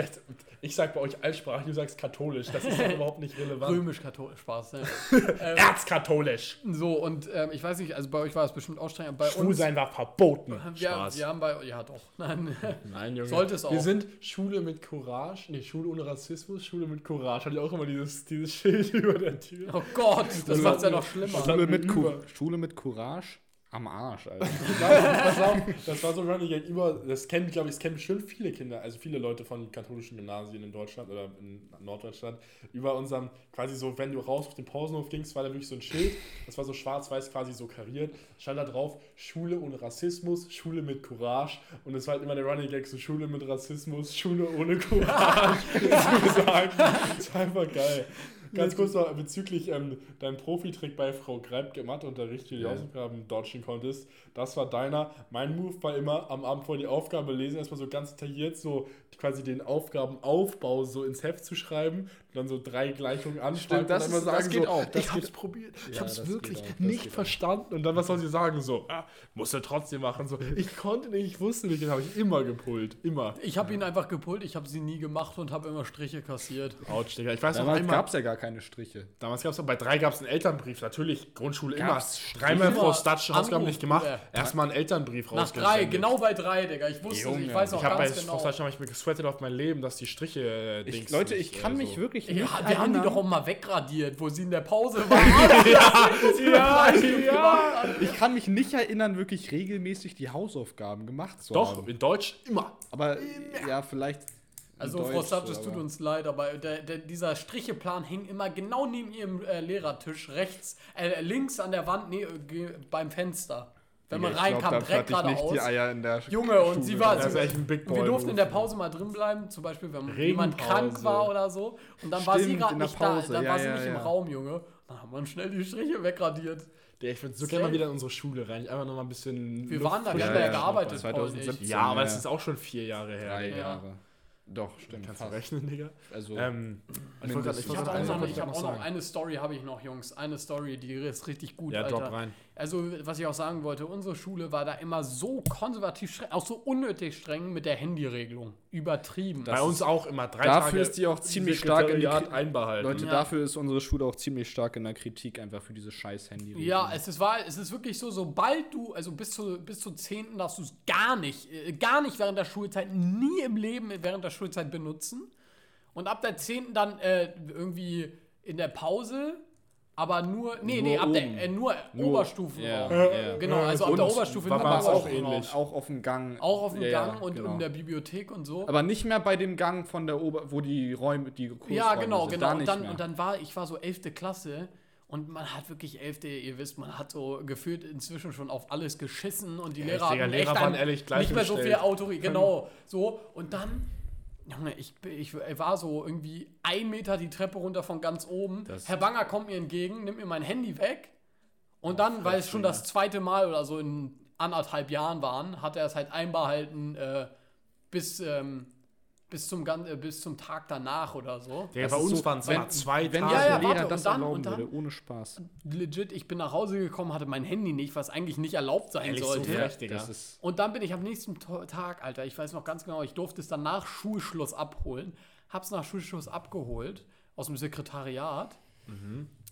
[SPEAKER 1] Ich sag bei euch Altsprach, du sagst katholisch. Das ist doch überhaupt nicht relevant.
[SPEAKER 2] römisch-katholisch, Spaß. Ne? ähm,
[SPEAKER 1] Erzkatholisch.
[SPEAKER 2] so, und ähm, ich weiß nicht, also bei euch war es bestimmt auch aber bei uns...
[SPEAKER 1] Schwulsein war verboten.
[SPEAKER 2] Wir,
[SPEAKER 1] Spaß.
[SPEAKER 2] wir haben bei... Ja, doch. Nein.
[SPEAKER 1] Nein, Junge.
[SPEAKER 2] Sollte es
[SPEAKER 1] Wir
[SPEAKER 2] auch.
[SPEAKER 1] sind Schule mit Courage. Nee, Schule ohne Rassismus, Schule mit Courage. Hatte ich auch immer dieses, dieses Schild über der Tür.
[SPEAKER 2] Oh Gott, das
[SPEAKER 1] Und
[SPEAKER 2] macht's ja noch schlimmer.
[SPEAKER 3] Schule mit, Schule mit Courage. Am Arsch, Alter.
[SPEAKER 1] das, war, das war so ein Running Gag über, das kennen, glaube ich, das kennen bestimmt viele Kinder, also viele Leute von katholischen Gymnasien in Deutschland oder in Norddeutschland, über unserem, quasi so, wenn du raus auf den Pausenhof gingst, war da wirklich so ein Schild, das war so schwarz-weiß quasi so kariert, stand da drauf, Schule ohne Rassismus, Schule mit Courage und es war halt immer der Running Gag, so Schule mit Rassismus, Schule ohne Courage, zu sagen. Das war einfach geil. Ganz kurz noch bezüglich ähm, deinem Profitrick bei Frau Greib Matheunterricht, wie du die
[SPEAKER 3] Ja.
[SPEAKER 1] Hausaufgaben dodgen konntest. Das war deiner. Mein Move war immer am Abend vor die Aufgabe lesen, erstmal so ganz detailliert so quasi den Aufgabenaufbau so ins Heft zu schreiben und dann so drei Gleichungen anschreiben
[SPEAKER 3] das
[SPEAKER 1] und dann
[SPEAKER 3] ist-
[SPEAKER 1] mal
[SPEAKER 3] das
[SPEAKER 1] sagen
[SPEAKER 3] geht
[SPEAKER 1] so,
[SPEAKER 3] auch, das
[SPEAKER 1] ich hab's probiert, ich
[SPEAKER 3] Ja,
[SPEAKER 1] hab's
[SPEAKER 3] das
[SPEAKER 1] wirklich
[SPEAKER 3] auch,
[SPEAKER 1] nicht
[SPEAKER 3] geht auch.
[SPEAKER 1] verstanden und dann was soll sie sagen? So, ah, musst du trotzdem machen. So, ich konnte nicht, ich wusste nicht, den habe ich immer gepult, immer.
[SPEAKER 2] Ich habe ihn einfach gepult, ich habe sie nie gemacht und habe immer Striche kassiert.
[SPEAKER 1] Autsch, Digga. Ich weiß noch
[SPEAKER 3] Damals
[SPEAKER 1] einmal,
[SPEAKER 3] gab es ja gar keine Striche.
[SPEAKER 1] Damals gab es bei drei gab es einen Elternbrief. Natürlich, Grundschule
[SPEAKER 3] Gab's
[SPEAKER 1] immer. Dreimal
[SPEAKER 2] Immer
[SPEAKER 1] Frau Statsch Hausaufgaben nicht gemacht. Erstmal einen Elternbrief
[SPEAKER 2] Nach
[SPEAKER 1] rausgesendet.
[SPEAKER 2] drei, genau bei drei, Digga. Ich wusste,
[SPEAKER 3] Junge.
[SPEAKER 2] ich weiß noch
[SPEAKER 1] Ich habe bei
[SPEAKER 2] ganz
[SPEAKER 1] Frau
[SPEAKER 2] genau.
[SPEAKER 1] Statsch habe ich mir gesweatet auf mein Leben, dass die Striche äh,
[SPEAKER 3] Ich, Leute,
[SPEAKER 1] nicht,
[SPEAKER 3] ich kann
[SPEAKER 1] äh,
[SPEAKER 3] mich
[SPEAKER 1] so-
[SPEAKER 3] wirklich
[SPEAKER 2] Ja,
[SPEAKER 3] nicht
[SPEAKER 2] wir haben die
[SPEAKER 3] erinnern.
[SPEAKER 2] doch auch mal wegradiert, wo sie in der Pause waren.
[SPEAKER 1] Ja, ja.
[SPEAKER 3] Ich kann mich nicht erinnern, wirklich regelmäßig die Hausaufgaben gemacht zu
[SPEAKER 1] Doch,
[SPEAKER 3] haben.
[SPEAKER 1] in Deutsch immer.
[SPEAKER 3] Aber ja, vielleicht.
[SPEAKER 2] Also,
[SPEAKER 3] Deutsch,
[SPEAKER 2] Frau Statsch, es tut uns leid, aber der, der, dieser Stricheplan hing immer genau neben ihrem äh, Lehrertisch, rechts, äh, links an der Wand, nee, äh, beim Fenster. Wenn man
[SPEAKER 3] glaub,
[SPEAKER 2] reinkam, direkt geradeaus. Junge, und sie war,
[SPEAKER 1] Das ist
[SPEAKER 2] sie,
[SPEAKER 1] echt ein Big
[SPEAKER 2] und wir durften in der. Pause mal drin bleiben, zum Beispiel, wenn jemand krank war oder so. Und dann war sie gerade
[SPEAKER 3] in der
[SPEAKER 2] nicht da,
[SPEAKER 3] Pause,
[SPEAKER 2] dann
[SPEAKER 3] ja,
[SPEAKER 2] war sie
[SPEAKER 3] ja,
[SPEAKER 2] nicht im. Raum, Junge. Dann haben wir schnell die Striche wegradiert.
[SPEAKER 1] Der, ich würde so gerne mal wieder in unsere Schule rein. Einfach noch mal ein bisschen.
[SPEAKER 2] Wir
[SPEAKER 1] Luft
[SPEAKER 2] waren da, wir haben
[SPEAKER 3] Ja,
[SPEAKER 2] gearbeitet, Paul und ich.
[SPEAKER 3] 2017.
[SPEAKER 1] Ja, aber das ist auch schon vier Jahre her.
[SPEAKER 3] Drei. Jahre. Doch, stimmt.
[SPEAKER 1] Kannst du
[SPEAKER 3] fast.
[SPEAKER 1] rechnen, Digga?
[SPEAKER 3] Also,
[SPEAKER 1] Ähm, ich grad- ich
[SPEAKER 2] Ich habe auch, noch, ich hab auch noch eine Story, habe ich noch, Jungs. Eine Story, die ist richtig gut,
[SPEAKER 1] Ja,
[SPEAKER 2] Alter.
[SPEAKER 1] drop rein.
[SPEAKER 2] Also, was ich auch sagen wollte, unsere Schule war da immer so konservativ streng, auch so unnötig streng mit der Handyregelung. Übertrieben.
[SPEAKER 1] Bei uns auch immer drei
[SPEAKER 3] Dafür
[SPEAKER 1] Tage.
[SPEAKER 3] ist die auch ziemlich stark in die
[SPEAKER 1] einbehalten.
[SPEAKER 3] Leute,
[SPEAKER 2] Ja.
[SPEAKER 3] dafür ist unsere Schule auch ziemlich stark in der Kritik, einfach für diese scheiß Handy.
[SPEAKER 2] Ja, es ist, wahr, es ist wirklich so, sobald du, also bis, zu, bis zur 10. darfst du es gar nicht, äh, gar nicht während der Schulzeit, nie im Leben während der Schulzeit benutzen. Und ab der 10. dann äh, irgendwie in der Pause, aber nur, nee,
[SPEAKER 3] Nur
[SPEAKER 2] nee, ab der, äh, nur, Oberstufenraum.
[SPEAKER 3] ja, ja.
[SPEAKER 2] Genau, also ab
[SPEAKER 3] Und
[SPEAKER 2] der Oberstufe
[SPEAKER 1] war
[SPEAKER 2] nur
[SPEAKER 1] uns auch ähnlich.
[SPEAKER 3] Auch auf dem Gang.
[SPEAKER 2] Auch auf dem
[SPEAKER 3] Ja, ja,
[SPEAKER 2] Gang und
[SPEAKER 3] genau.
[SPEAKER 2] in der Bibliothek und so.
[SPEAKER 3] Aber nicht mehr bei dem Gang von der Ober, wo die Räume, die Kursräume
[SPEAKER 2] Ja, genau,
[SPEAKER 3] sind.
[SPEAKER 2] genau.
[SPEAKER 3] Da
[SPEAKER 2] Und
[SPEAKER 3] nicht
[SPEAKER 2] dann, und dann war, ich war so 11. Klasse und man hat wirklich 11. ihr wisst, man hat so gefühlt inzwischen schon auf alles geschissen und die Lehrer
[SPEAKER 1] Digga,
[SPEAKER 2] hatten
[SPEAKER 1] Lehrer
[SPEAKER 2] echt
[SPEAKER 1] waren ehrlich
[SPEAKER 2] nicht mehr so viel. Autorität. Genau, so. Und dann, Junge, ich, ich war so irgendwie ein Meter die Treppe runter von ganz oben.
[SPEAKER 3] Das-
[SPEAKER 2] Herr Banger kommt mir entgegen, nimmt mir mein Handy weg. Und dann, weil es schon das zweite Mal oder so in anderthalb Jahren waren, hat er es halt einbehalten äh, bis, ähm, bis, zum, gan- äh, bis zum Tag danach oder so.
[SPEAKER 3] Das
[SPEAKER 1] bei uns
[SPEAKER 3] so,
[SPEAKER 1] waren es
[SPEAKER 3] wenn-
[SPEAKER 1] zwei
[SPEAKER 3] Wenn
[SPEAKER 1] Tage.
[SPEAKER 2] Ja,
[SPEAKER 3] der
[SPEAKER 2] ja,
[SPEAKER 3] Lehrer
[SPEAKER 2] warte,
[SPEAKER 3] das
[SPEAKER 2] dann-
[SPEAKER 3] erlauben
[SPEAKER 2] dann-
[SPEAKER 3] würde, ohne Spaß.
[SPEAKER 2] legit, ich bin nach Hause gekommen, hatte mein Handy nicht, was eigentlich nicht erlaubt sein
[SPEAKER 1] Ehrlich, so
[SPEAKER 2] sollte.
[SPEAKER 1] Digga.
[SPEAKER 3] Das ist
[SPEAKER 2] und dann bin ich am nächsten Tag, Alter, ich weiß noch ganz genau, ich durfte es dann nach Schulschluss abholen. Hab's nach Schulschluss abgeholt aus dem Sekretariat.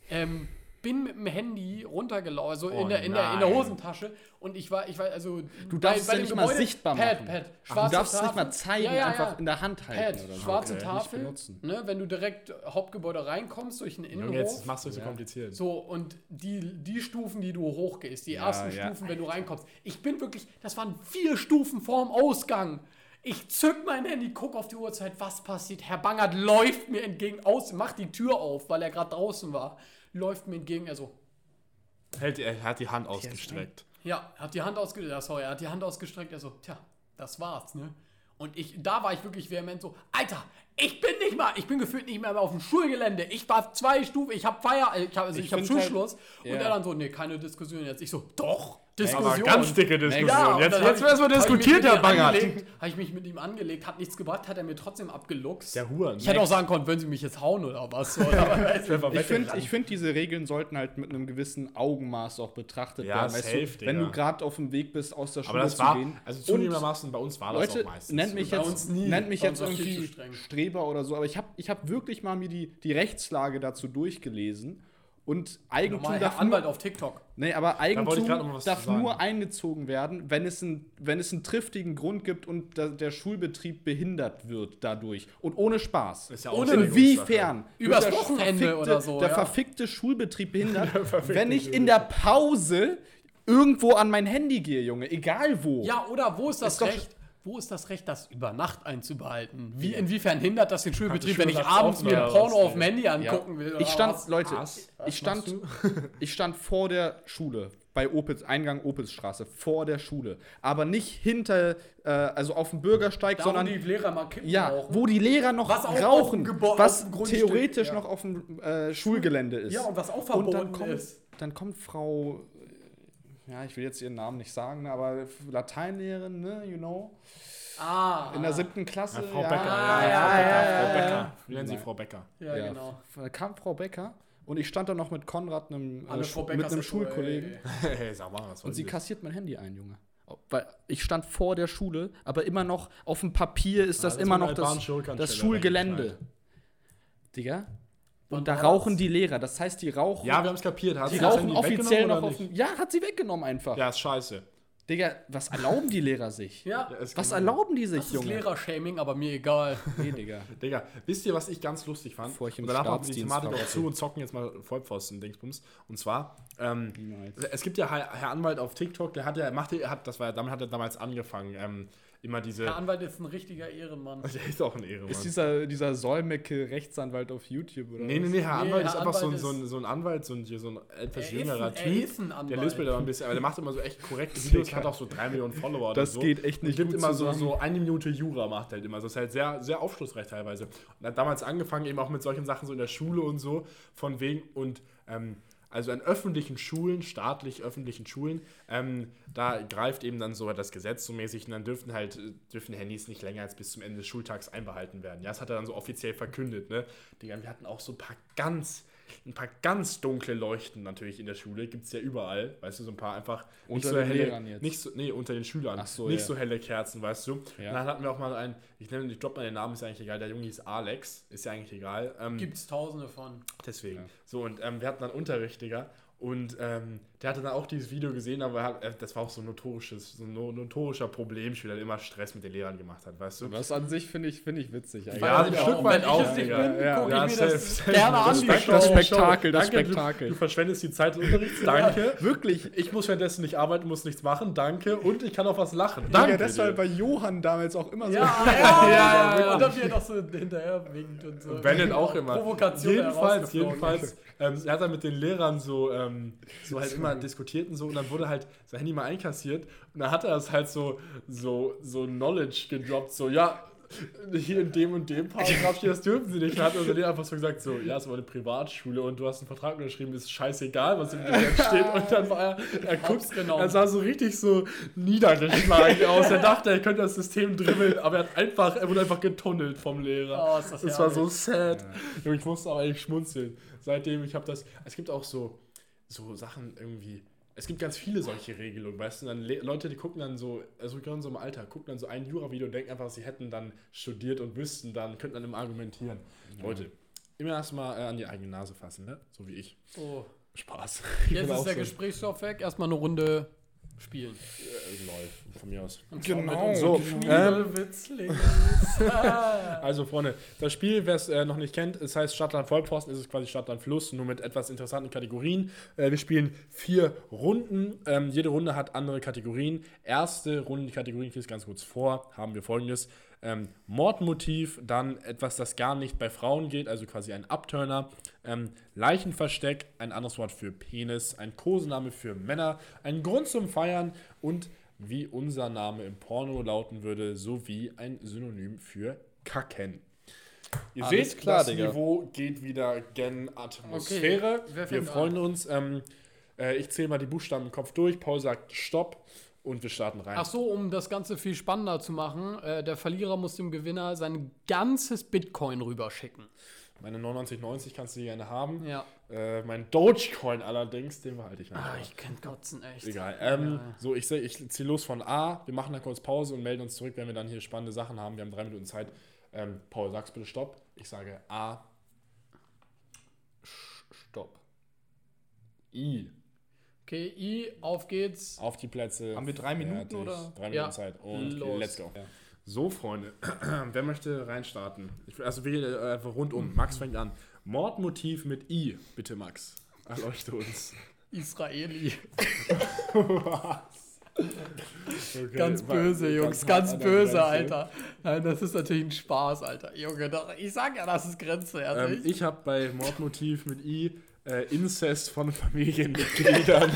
[SPEAKER 2] Ähm, bin mit dem Handy runtergelaufen, also
[SPEAKER 1] Oh
[SPEAKER 2] in, der, in, der, in der. Hosentasche. Und ich war, ich war, also.
[SPEAKER 3] Du darfst es ja
[SPEAKER 2] dem
[SPEAKER 3] nicht mal
[SPEAKER 2] Gebäude-
[SPEAKER 3] sichtbar
[SPEAKER 2] Pad,
[SPEAKER 3] machen.
[SPEAKER 2] Pad,
[SPEAKER 3] Ach,
[SPEAKER 2] schwarze
[SPEAKER 3] du darfst es nicht
[SPEAKER 2] Tafel.
[SPEAKER 3] mal zeigen,
[SPEAKER 2] Ja, ja,
[SPEAKER 3] einfach
[SPEAKER 2] ja.
[SPEAKER 3] in der Hand halten
[SPEAKER 2] Pad,
[SPEAKER 3] oder so.
[SPEAKER 2] schwarze
[SPEAKER 3] Okay.
[SPEAKER 2] Tafel. Ne, wenn du direkt Hauptgebäude reinkommst durch den Innenhof.
[SPEAKER 1] jetzt machst du es so kompliziert.
[SPEAKER 2] So, und die, die Stufen, die du hochgehst, die
[SPEAKER 3] Ja,
[SPEAKER 2] ersten
[SPEAKER 3] ja.
[SPEAKER 2] Stufen, wenn du reinkommst. Ich bin wirklich, das waren vier Stufen vorm Ausgang. Ich zück mein Handy, guck auf die Uhrzeit, was passiert? Herr Bangert läuft mir entgegen aus, macht die Tür auf, weil er gerade draußen war. Läuft mir entgegen, er so,
[SPEAKER 1] Hält, er hat die Hand ausgestreckt.
[SPEAKER 2] ja, er hat die Hand ausgestreckt, ja, sorry, er hat die Hand ausgestreckt, er so, tja, das war's, ne? Und ich, da war ich wirklich vehement so, Alter, ich bin nicht mal, ich bin gefühlt nicht mehr auf dem Schulgelände. Ich war zwei Stufen, ich habe Feier, ich habe also ich
[SPEAKER 3] Ich
[SPEAKER 2] hab
[SPEAKER 3] find halt-
[SPEAKER 2] Schulschluss.
[SPEAKER 3] ja.
[SPEAKER 2] Und er dann so, nee, keine Diskussion jetzt. Ich so, doch,
[SPEAKER 1] Aber
[SPEAKER 2] Diskussion.
[SPEAKER 1] ganz dicke Diskussion.
[SPEAKER 2] Ja, und
[SPEAKER 1] jetzt jetzt
[SPEAKER 2] hab ich mich
[SPEAKER 1] diskutiert, Herr Bangert.
[SPEAKER 2] Habe ich mich mit ihm angelegt, hat nichts gebracht, hat er mir trotzdem abgeluchst.
[SPEAKER 1] Der Huren.
[SPEAKER 2] ich hätte auch sagen können, würden Sie mich jetzt hauen oder was? Aber weiß ich
[SPEAKER 3] finde, find, diese Regeln sollten halt mit einem gewissen Augenmaß auch betrachtet
[SPEAKER 1] Ja,
[SPEAKER 3] werden. Weißt
[SPEAKER 1] safe,
[SPEAKER 3] du, wenn du gerade auf dem Weg bist, aus der Schule
[SPEAKER 1] Aber das
[SPEAKER 3] zu
[SPEAKER 1] war,
[SPEAKER 3] gehen.
[SPEAKER 1] also zunehmendermaßen bei uns war das
[SPEAKER 3] Leute,
[SPEAKER 1] auch meistens.
[SPEAKER 3] nennt mich jetzt,
[SPEAKER 2] uns nie.
[SPEAKER 3] nennt mich jetzt irgendwie. Streber oder so, aber ich habe ich hab wirklich mal mir die, die Rechtslage dazu durchgelesen. Und Eigentum darf
[SPEAKER 2] Anwalt
[SPEAKER 3] nur,
[SPEAKER 2] auf TikTok.
[SPEAKER 3] nee, aber Eigentum darf nur eingezogen werden, wenn es, ein, wenn es einen triftigen Grund gibt und der, der Schulbetrieb behindert wird dadurch. Und ohne Spaß.
[SPEAKER 1] Ist ja auch
[SPEAKER 2] Ohne-.
[SPEAKER 3] Inwiefern?
[SPEAKER 2] Übers Wochenende
[SPEAKER 3] verfickte-
[SPEAKER 2] oder so,
[SPEAKER 3] Der
[SPEAKER 2] ja.
[SPEAKER 3] verfickte Schulbetrieb behindert, wenn ich in der Pause irgendwo an mein Handy gehe, Junge. Egal wo.
[SPEAKER 2] Ja, oder wo ist das
[SPEAKER 3] Ist
[SPEAKER 2] Recht? Wo ist das Recht, das über Nacht einzubehalten? Wie, inwiefern hindert das den Schulbetrieb, wenn ich abends mir
[SPEAKER 1] oder
[SPEAKER 2] Porno
[SPEAKER 1] was?
[SPEAKER 2] auf dem Handy
[SPEAKER 3] Ja.
[SPEAKER 2] angucken will? oder
[SPEAKER 3] Ich stand,
[SPEAKER 2] was?
[SPEAKER 3] Leute,
[SPEAKER 1] Was?
[SPEAKER 3] ich stand, ich stand vor der Schule, bei Opitz, Eingang Opitzstraße, vor der Schule. Aber nicht hinter, äh, also auf dem Bürgersteig,
[SPEAKER 2] Da,
[SPEAKER 3] sondern
[SPEAKER 2] wo die Lehrer mal Kippen
[SPEAKER 3] ja,
[SPEAKER 2] rauchen.
[SPEAKER 3] wo die Lehrer noch
[SPEAKER 2] Was
[SPEAKER 3] rauchen, was theoretisch
[SPEAKER 2] ja.
[SPEAKER 3] noch auf dem äh, Schulgelände ist.
[SPEAKER 2] Ja, und was auch
[SPEAKER 3] Und
[SPEAKER 2] verboten
[SPEAKER 3] dann kommt,
[SPEAKER 2] ist.
[SPEAKER 3] dann kommt Frau, ja, ich will jetzt ihren Namen nicht sagen, aber Lateinlehrerin, ne, you know,
[SPEAKER 2] Ah,
[SPEAKER 3] in der siebten Klasse.
[SPEAKER 1] Ja, Frau
[SPEAKER 3] ja,
[SPEAKER 1] Becker,
[SPEAKER 2] ja,
[SPEAKER 1] ja,
[SPEAKER 2] ja,
[SPEAKER 1] Frau Becker,
[SPEAKER 2] ja,
[SPEAKER 1] Frau
[SPEAKER 2] ja,
[SPEAKER 1] Becker.
[SPEAKER 3] ja.
[SPEAKER 1] Wir nennen sie. Frau Becker.
[SPEAKER 2] Ja,
[SPEAKER 3] Ja,
[SPEAKER 2] genau.
[SPEAKER 3] f- kam Frau Becker und ich stand da noch mit Konrad, einem,
[SPEAKER 2] Alle
[SPEAKER 3] äh, mit einem
[SPEAKER 2] ist so,
[SPEAKER 3] Schulkollegen.
[SPEAKER 2] ey.
[SPEAKER 1] Hey, sag mal, was
[SPEAKER 3] Und sie
[SPEAKER 1] soll
[SPEAKER 3] kassiert mein Handy ein, Junge. Weil ich stand vor der Schule, aber immer noch auf dem Papier ist das
[SPEAKER 1] das
[SPEAKER 3] immer noch das, das Schulgelände. Digga. Und da rauchen die Lehrer. Das heißt, die rauchen,
[SPEAKER 1] Ja, wir haben es kapiert. Hast
[SPEAKER 3] die rauchen
[SPEAKER 1] Handy
[SPEAKER 3] offiziell noch auf dem. Ja, hat sie weggenommen einfach.
[SPEAKER 1] Ja, ist scheiße.
[SPEAKER 3] Digga, was erlauben die Lehrer sich?
[SPEAKER 2] Ja,
[SPEAKER 3] Was
[SPEAKER 1] genau.
[SPEAKER 3] erlauben die sich,
[SPEAKER 2] das ist
[SPEAKER 3] Junge?
[SPEAKER 2] Lehrershaming, aber mir egal.
[SPEAKER 3] Nee, Digga.
[SPEAKER 1] Digga, wisst ihr, was ich ganz lustig fand?
[SPEAKER 3] Bevor ich im
[SPEAKER 1] und danach machen wir die Thematik auch zu und zocken jetzt mal Vollpfosten-Dingsbums. Und zwar, ähm, es gibt ja Herr, Anwalt auf TikTok, der hat ja, macht, ja- hat, das war, ja- damit hat er damals angefangen, ähm, immer diese.
[SPEAKER 2] Der Anwalt ist ein richtiger Ehrenmann.
[SPEAKER 1] der ist auch ein Ehrenmann.
[SPEAKER 3] Ist dieser, dieser Säumecke Rechtsanwalt auf YouTube oder
[SPEAKER 1] Nee, nee, nee, Herr
[SPEAKER 2] Nee,
[SPEAKER 1] Anwalt
[SPEAKER 2] Herr
[SPEAKER 1] ist einfach so, ein,
[SPEAKER 2] Anwalt
[SPEAKER 1] so, ein, so ein Anwalt, so ein, hier so ein etwas
[SPEAKER 2] Er ist
[SPEAKER 1] jüngerer
[SPEAKER 2] ein- er
[SPEAKER 1] Typ.
[SPEAKER 2] ist ein
[SPEAKER 1] Der
[SPEAKER 2] Anwalt.
[SPEAKER 1] lispelt aber ein bisschen, aber der macht immer so echt korrekte Videos, hat auch so drei Millionen Follower
[SPEAKER 3] Das
[SPEAKER 1] oder so.
[SPEAKER 3] geht echt nicht
[SPEAKER 1] Und gibt
[SPEAKER 3] gut
[SPEAKER 1] immer so,
[SPEAKER 3] zusammen.
[SPEAKER 1] so eine Minute Jura macht er halt immer. Das ist halt sehr, sehr aufschlussreich teilweise. Und hat damals angefangen eben auch mit solchen Sachen so in der Schule und so, von wegen und ähm, also an öffentlichen Schulen, staatlich öffentlichen Schulen, ähm, da greift eben dann so das Gesetz so mäßig und dann dürfen halt, dürfen Handys nicht länger als bis zum Ende des Schultags einbehalten werden. Ja, das hat er dann so offiziell verkündet, ne? Wir hatten auch so ein paar ganz, ein paar ganz dunkle Leuchten natürlich in der Schule, gibt es ja überall, weißt du, so ein paar einfach nicht
[SPEAKER 3] Unter
[SPEAKER 1] so
[SPEAKER 3] den
[SPEAKER 1] helle,
[SPEAKER 3] Lehrern jetzt.
[SPEAKER 1] nicht so, nee, unter den Schülern,
[SPEAKER 3] Ach so,
[SPEAKER 1] nicht
[SPEAKER 3] ja.
[SPEAKER 1] so helle Kerzen, weißt du.
[SPEAKER 3] Ja.
[SPEAKER 1] Dann hatten wir auch mal einen, ich nenne, ich droppe mal den Namen, ist ja eigentlich egal, der Junge hieß Alex, ist ja eigentlich egal. Ähm,
[SPEAKER 2] Gibt's tausende von.
[SPEAKER 1] Deswegen.
[SPEAKER 3] Ja.
[SPEAKER 1] So, und ähm, wir hatten dann Unterricht, Digga. Und ähm, der hatte dann auch dieses Video gesehen, aber er hat, äh, das war auch so ein notorisches, so ein no- notorischer Problemschüler, der immer Stress mit den Lehrern gemacht hat, weißt du?
[SPEAKER 3] Was an sich finde ich, finde ich witzig. eigentlich.
[SPEAKER 1] Ja, ein
[SPEAKER 2] Ja,
[SPEAKER 1] Stück weit
[SPEAKER 2] wenn ich
[SPEAKER 1] auch,
[SPEAKER 2] es nicht
[SPEAKER 1] Digga.
[SPEAKER 2] bin,
[SPEAKER 3] Ja,
[SPEAKER 2] guck
[SPEAKER 1] Ja,
[SPEAKER 2] ich mir das gerne an.
[SPEAKER 1] Das
[SPEAKER 3] das. Spektakel, das
[SPEAKER 1] Danke,
[SPEAKER 3] Spektakel.
[SPEAKER 1] Du, du verschwendest die Zeit des Unterrichts, danke.
[SPEAKER 3] Wirklich.
[SPEAKER 1] Ich muss währenddessen nicht arbeiten, muss nichts machen, danke. Und ich kann auch was lachen.
[SPEAKER 3] Danke,
[SPEAKER 1] Danke.
[SPEAKER 3] das war bei Johann damals auch immer so.
[SPEAKER 2] Ja, ja, ja, ja, Und dann er noch so hinterher winkt und so.
[SPEAKER 1] Bennett auch immer.
[SPEAKER 2] Provokation
[SPEAKER 1] jedenfalls, jedenfalls. Ähm, er hat dann mit den Lehrern so, ähm, so halt immer diskutiert und so und dann wurde halt sein Handy mal einkassiert und dann hat er das halt so, so, so Knowledge gedroppt, so, ja, hier in dem und dem Paragraph das dürfen sie nicht. Und dann hat unser Lehrer einfach so gesagt, so, ja, es war eine Privatschule und du hast einen Vertrag unterschrieben, ist scheißegal, was im Gesetz steht. Und dann war er, er guckt, er sah so richtig so niedergeschlagen aus. Er dachte, er könnte das System dribbeln, aber er hat einfach, er wurde einfach getunnelt vom Lehrer.
[SPEAKER 2] Oh, ist das
[SPEAKER 1] das war so sad. Junge, Ich musste aber echt schmunzeln. Seitdem, ich habe das. Es gibt auch so, so Sachen irgendwie. Es gibt ganz viele solche Regelungen, weißt du? Dann Le Leute, die gucken dann so, also gerade so im Alter, gucken dann so ein Jura-Video und denken einfach, sie hätten dann studiert und wüssten dann, könnten dann immer argumentieren. Leute, immer erstmal äh, an die eigene Nase fassen, ne? So wie ich.
[SPEAKER 2] So,
[SPEAKER 1] Spaß. Ich
[SPEAKER 2] jetzt ist der
[SPEAKER 1] so,
[SPEAKER 2] Gesprächsstoff weg. Erstmal eine Runde spielen.
[SPEAKER 1] äh, läuft, von mir aus.
[SPEAKER 2] Und
[SPEAKER 3] Genau,
[SPEAKER 1] So, ähm, Also, Freunde, das Spiel, wer es äh, noch nicht kennt, es heißt Stadtland Vollpfosten, ist es quasi Stadtland Fluss, nur mit etwas interessanten Kategorien. Äh, wir spielen vier Runden. Ähm, jede Runde hat andere Kategorien. Erste Runde, die Kategorien, ich lese ganz kurz vor, haben wir folgendes. Ähm, Mordmotiv, dann etwas, das gar nicht bei Frauen geht, also quasi ein Abturner. Ähm, Leichenversteck, ein anderes Wort für Penis, ein Kosename für Männer, ein Grund zum Feiern und wie unser Name im Porno lauten würde, sowie ein Synonym für Kacken. Ihr
[SPEAKER 3] Alles
[SPEAKER 1] seht,
[SPEAKER 3] klar,
[SPEAKER 1] das
[SPEAKER 3] Digga.
[SPEAKER 1] Niveau geht wieder gen Atmosphäre.
[SPEAKER 2] Okay,
[SPEAKER 1] wir freuen uns. Ähm, äh, ich zähle mal die Buchstaben im Kopf durch. Paul sagt Stopp und wir starten rein.
[SPEAKER 2] Ach so, um das Ganze viel spannender zu machen, äh, der Verlierer muss dem Gewinner sein ganzes Bitcoin rüberschicken.
[SPEAKER 1] Meine 99,90 kannst du gerne haben.
[SPEAKER 2] Ja.
[SPEAKER 1] Äh, mein Dogecoin allerdings, den behalte ich
[SPEAKER 2] Ah,
[SPEAKER 1] nachher.
[SPEAKER 2] ich kann kotzen, echt.
[SPEAKER 1] Egal. Ähm,
[SPEAKER 2] Ja.
[SPEAKER 1] So, ich, ich ziehe los von A. Wir machen dann kurz Pause und melden uns zurück, wenn wir dann hier spannende Sachen haben. Wir haben drei Minuten Zeit. Ähm, Paul, sagst bitte Stopp. Ich sage A. Stopp. I.
[SPEAKER 2] Okay, I, auf geht's.
[SPEAKER 1] Auf die Plätze.
[SPEAKER 3] Haben wir drei Minuten
[SPEAKER 1] Fertig.
[SPEAKER 3] oder?
[SPEAKER 1] Drei Minuten
[SPEAKER 2] Ja.
[SPEAKER 1] Zeit. Und
[SPEAKER 2] Los.
[SPEAKER 1] let's go.
[SPEAKER 3] Ja.
[SPEAKER 1] So, Freunde. Wer möchte reinstarten? Ich, also wir äh, einfach rundum. Max fängt an. Mordmotiv mit I, bitte Max. Erleuchte uns.
[SPEAKER 2] Israeli.
[SPEAKER 1] Okay,
[SPEAKER 2] Ganz
[SPEAKER 1] war-
[SPEAKER 2] böse,
[SPEAKER 1] ganz
[SPEAKER 2] Jungs, ganz
[SPEAKER 1] an der
[SPEAKER 2] böse,
[SPEAKER 1] Grenze.
[SPEAKER 2] Alter. Nein, das ist natürlich ein Spaß, Alter. Junge, doch, ich sag ja, das ist grenzwertig.
[SPEAKER 1] Ähm, ich habe bei Mordmotiv mit I äh, Inzest von Familienmitgliedern.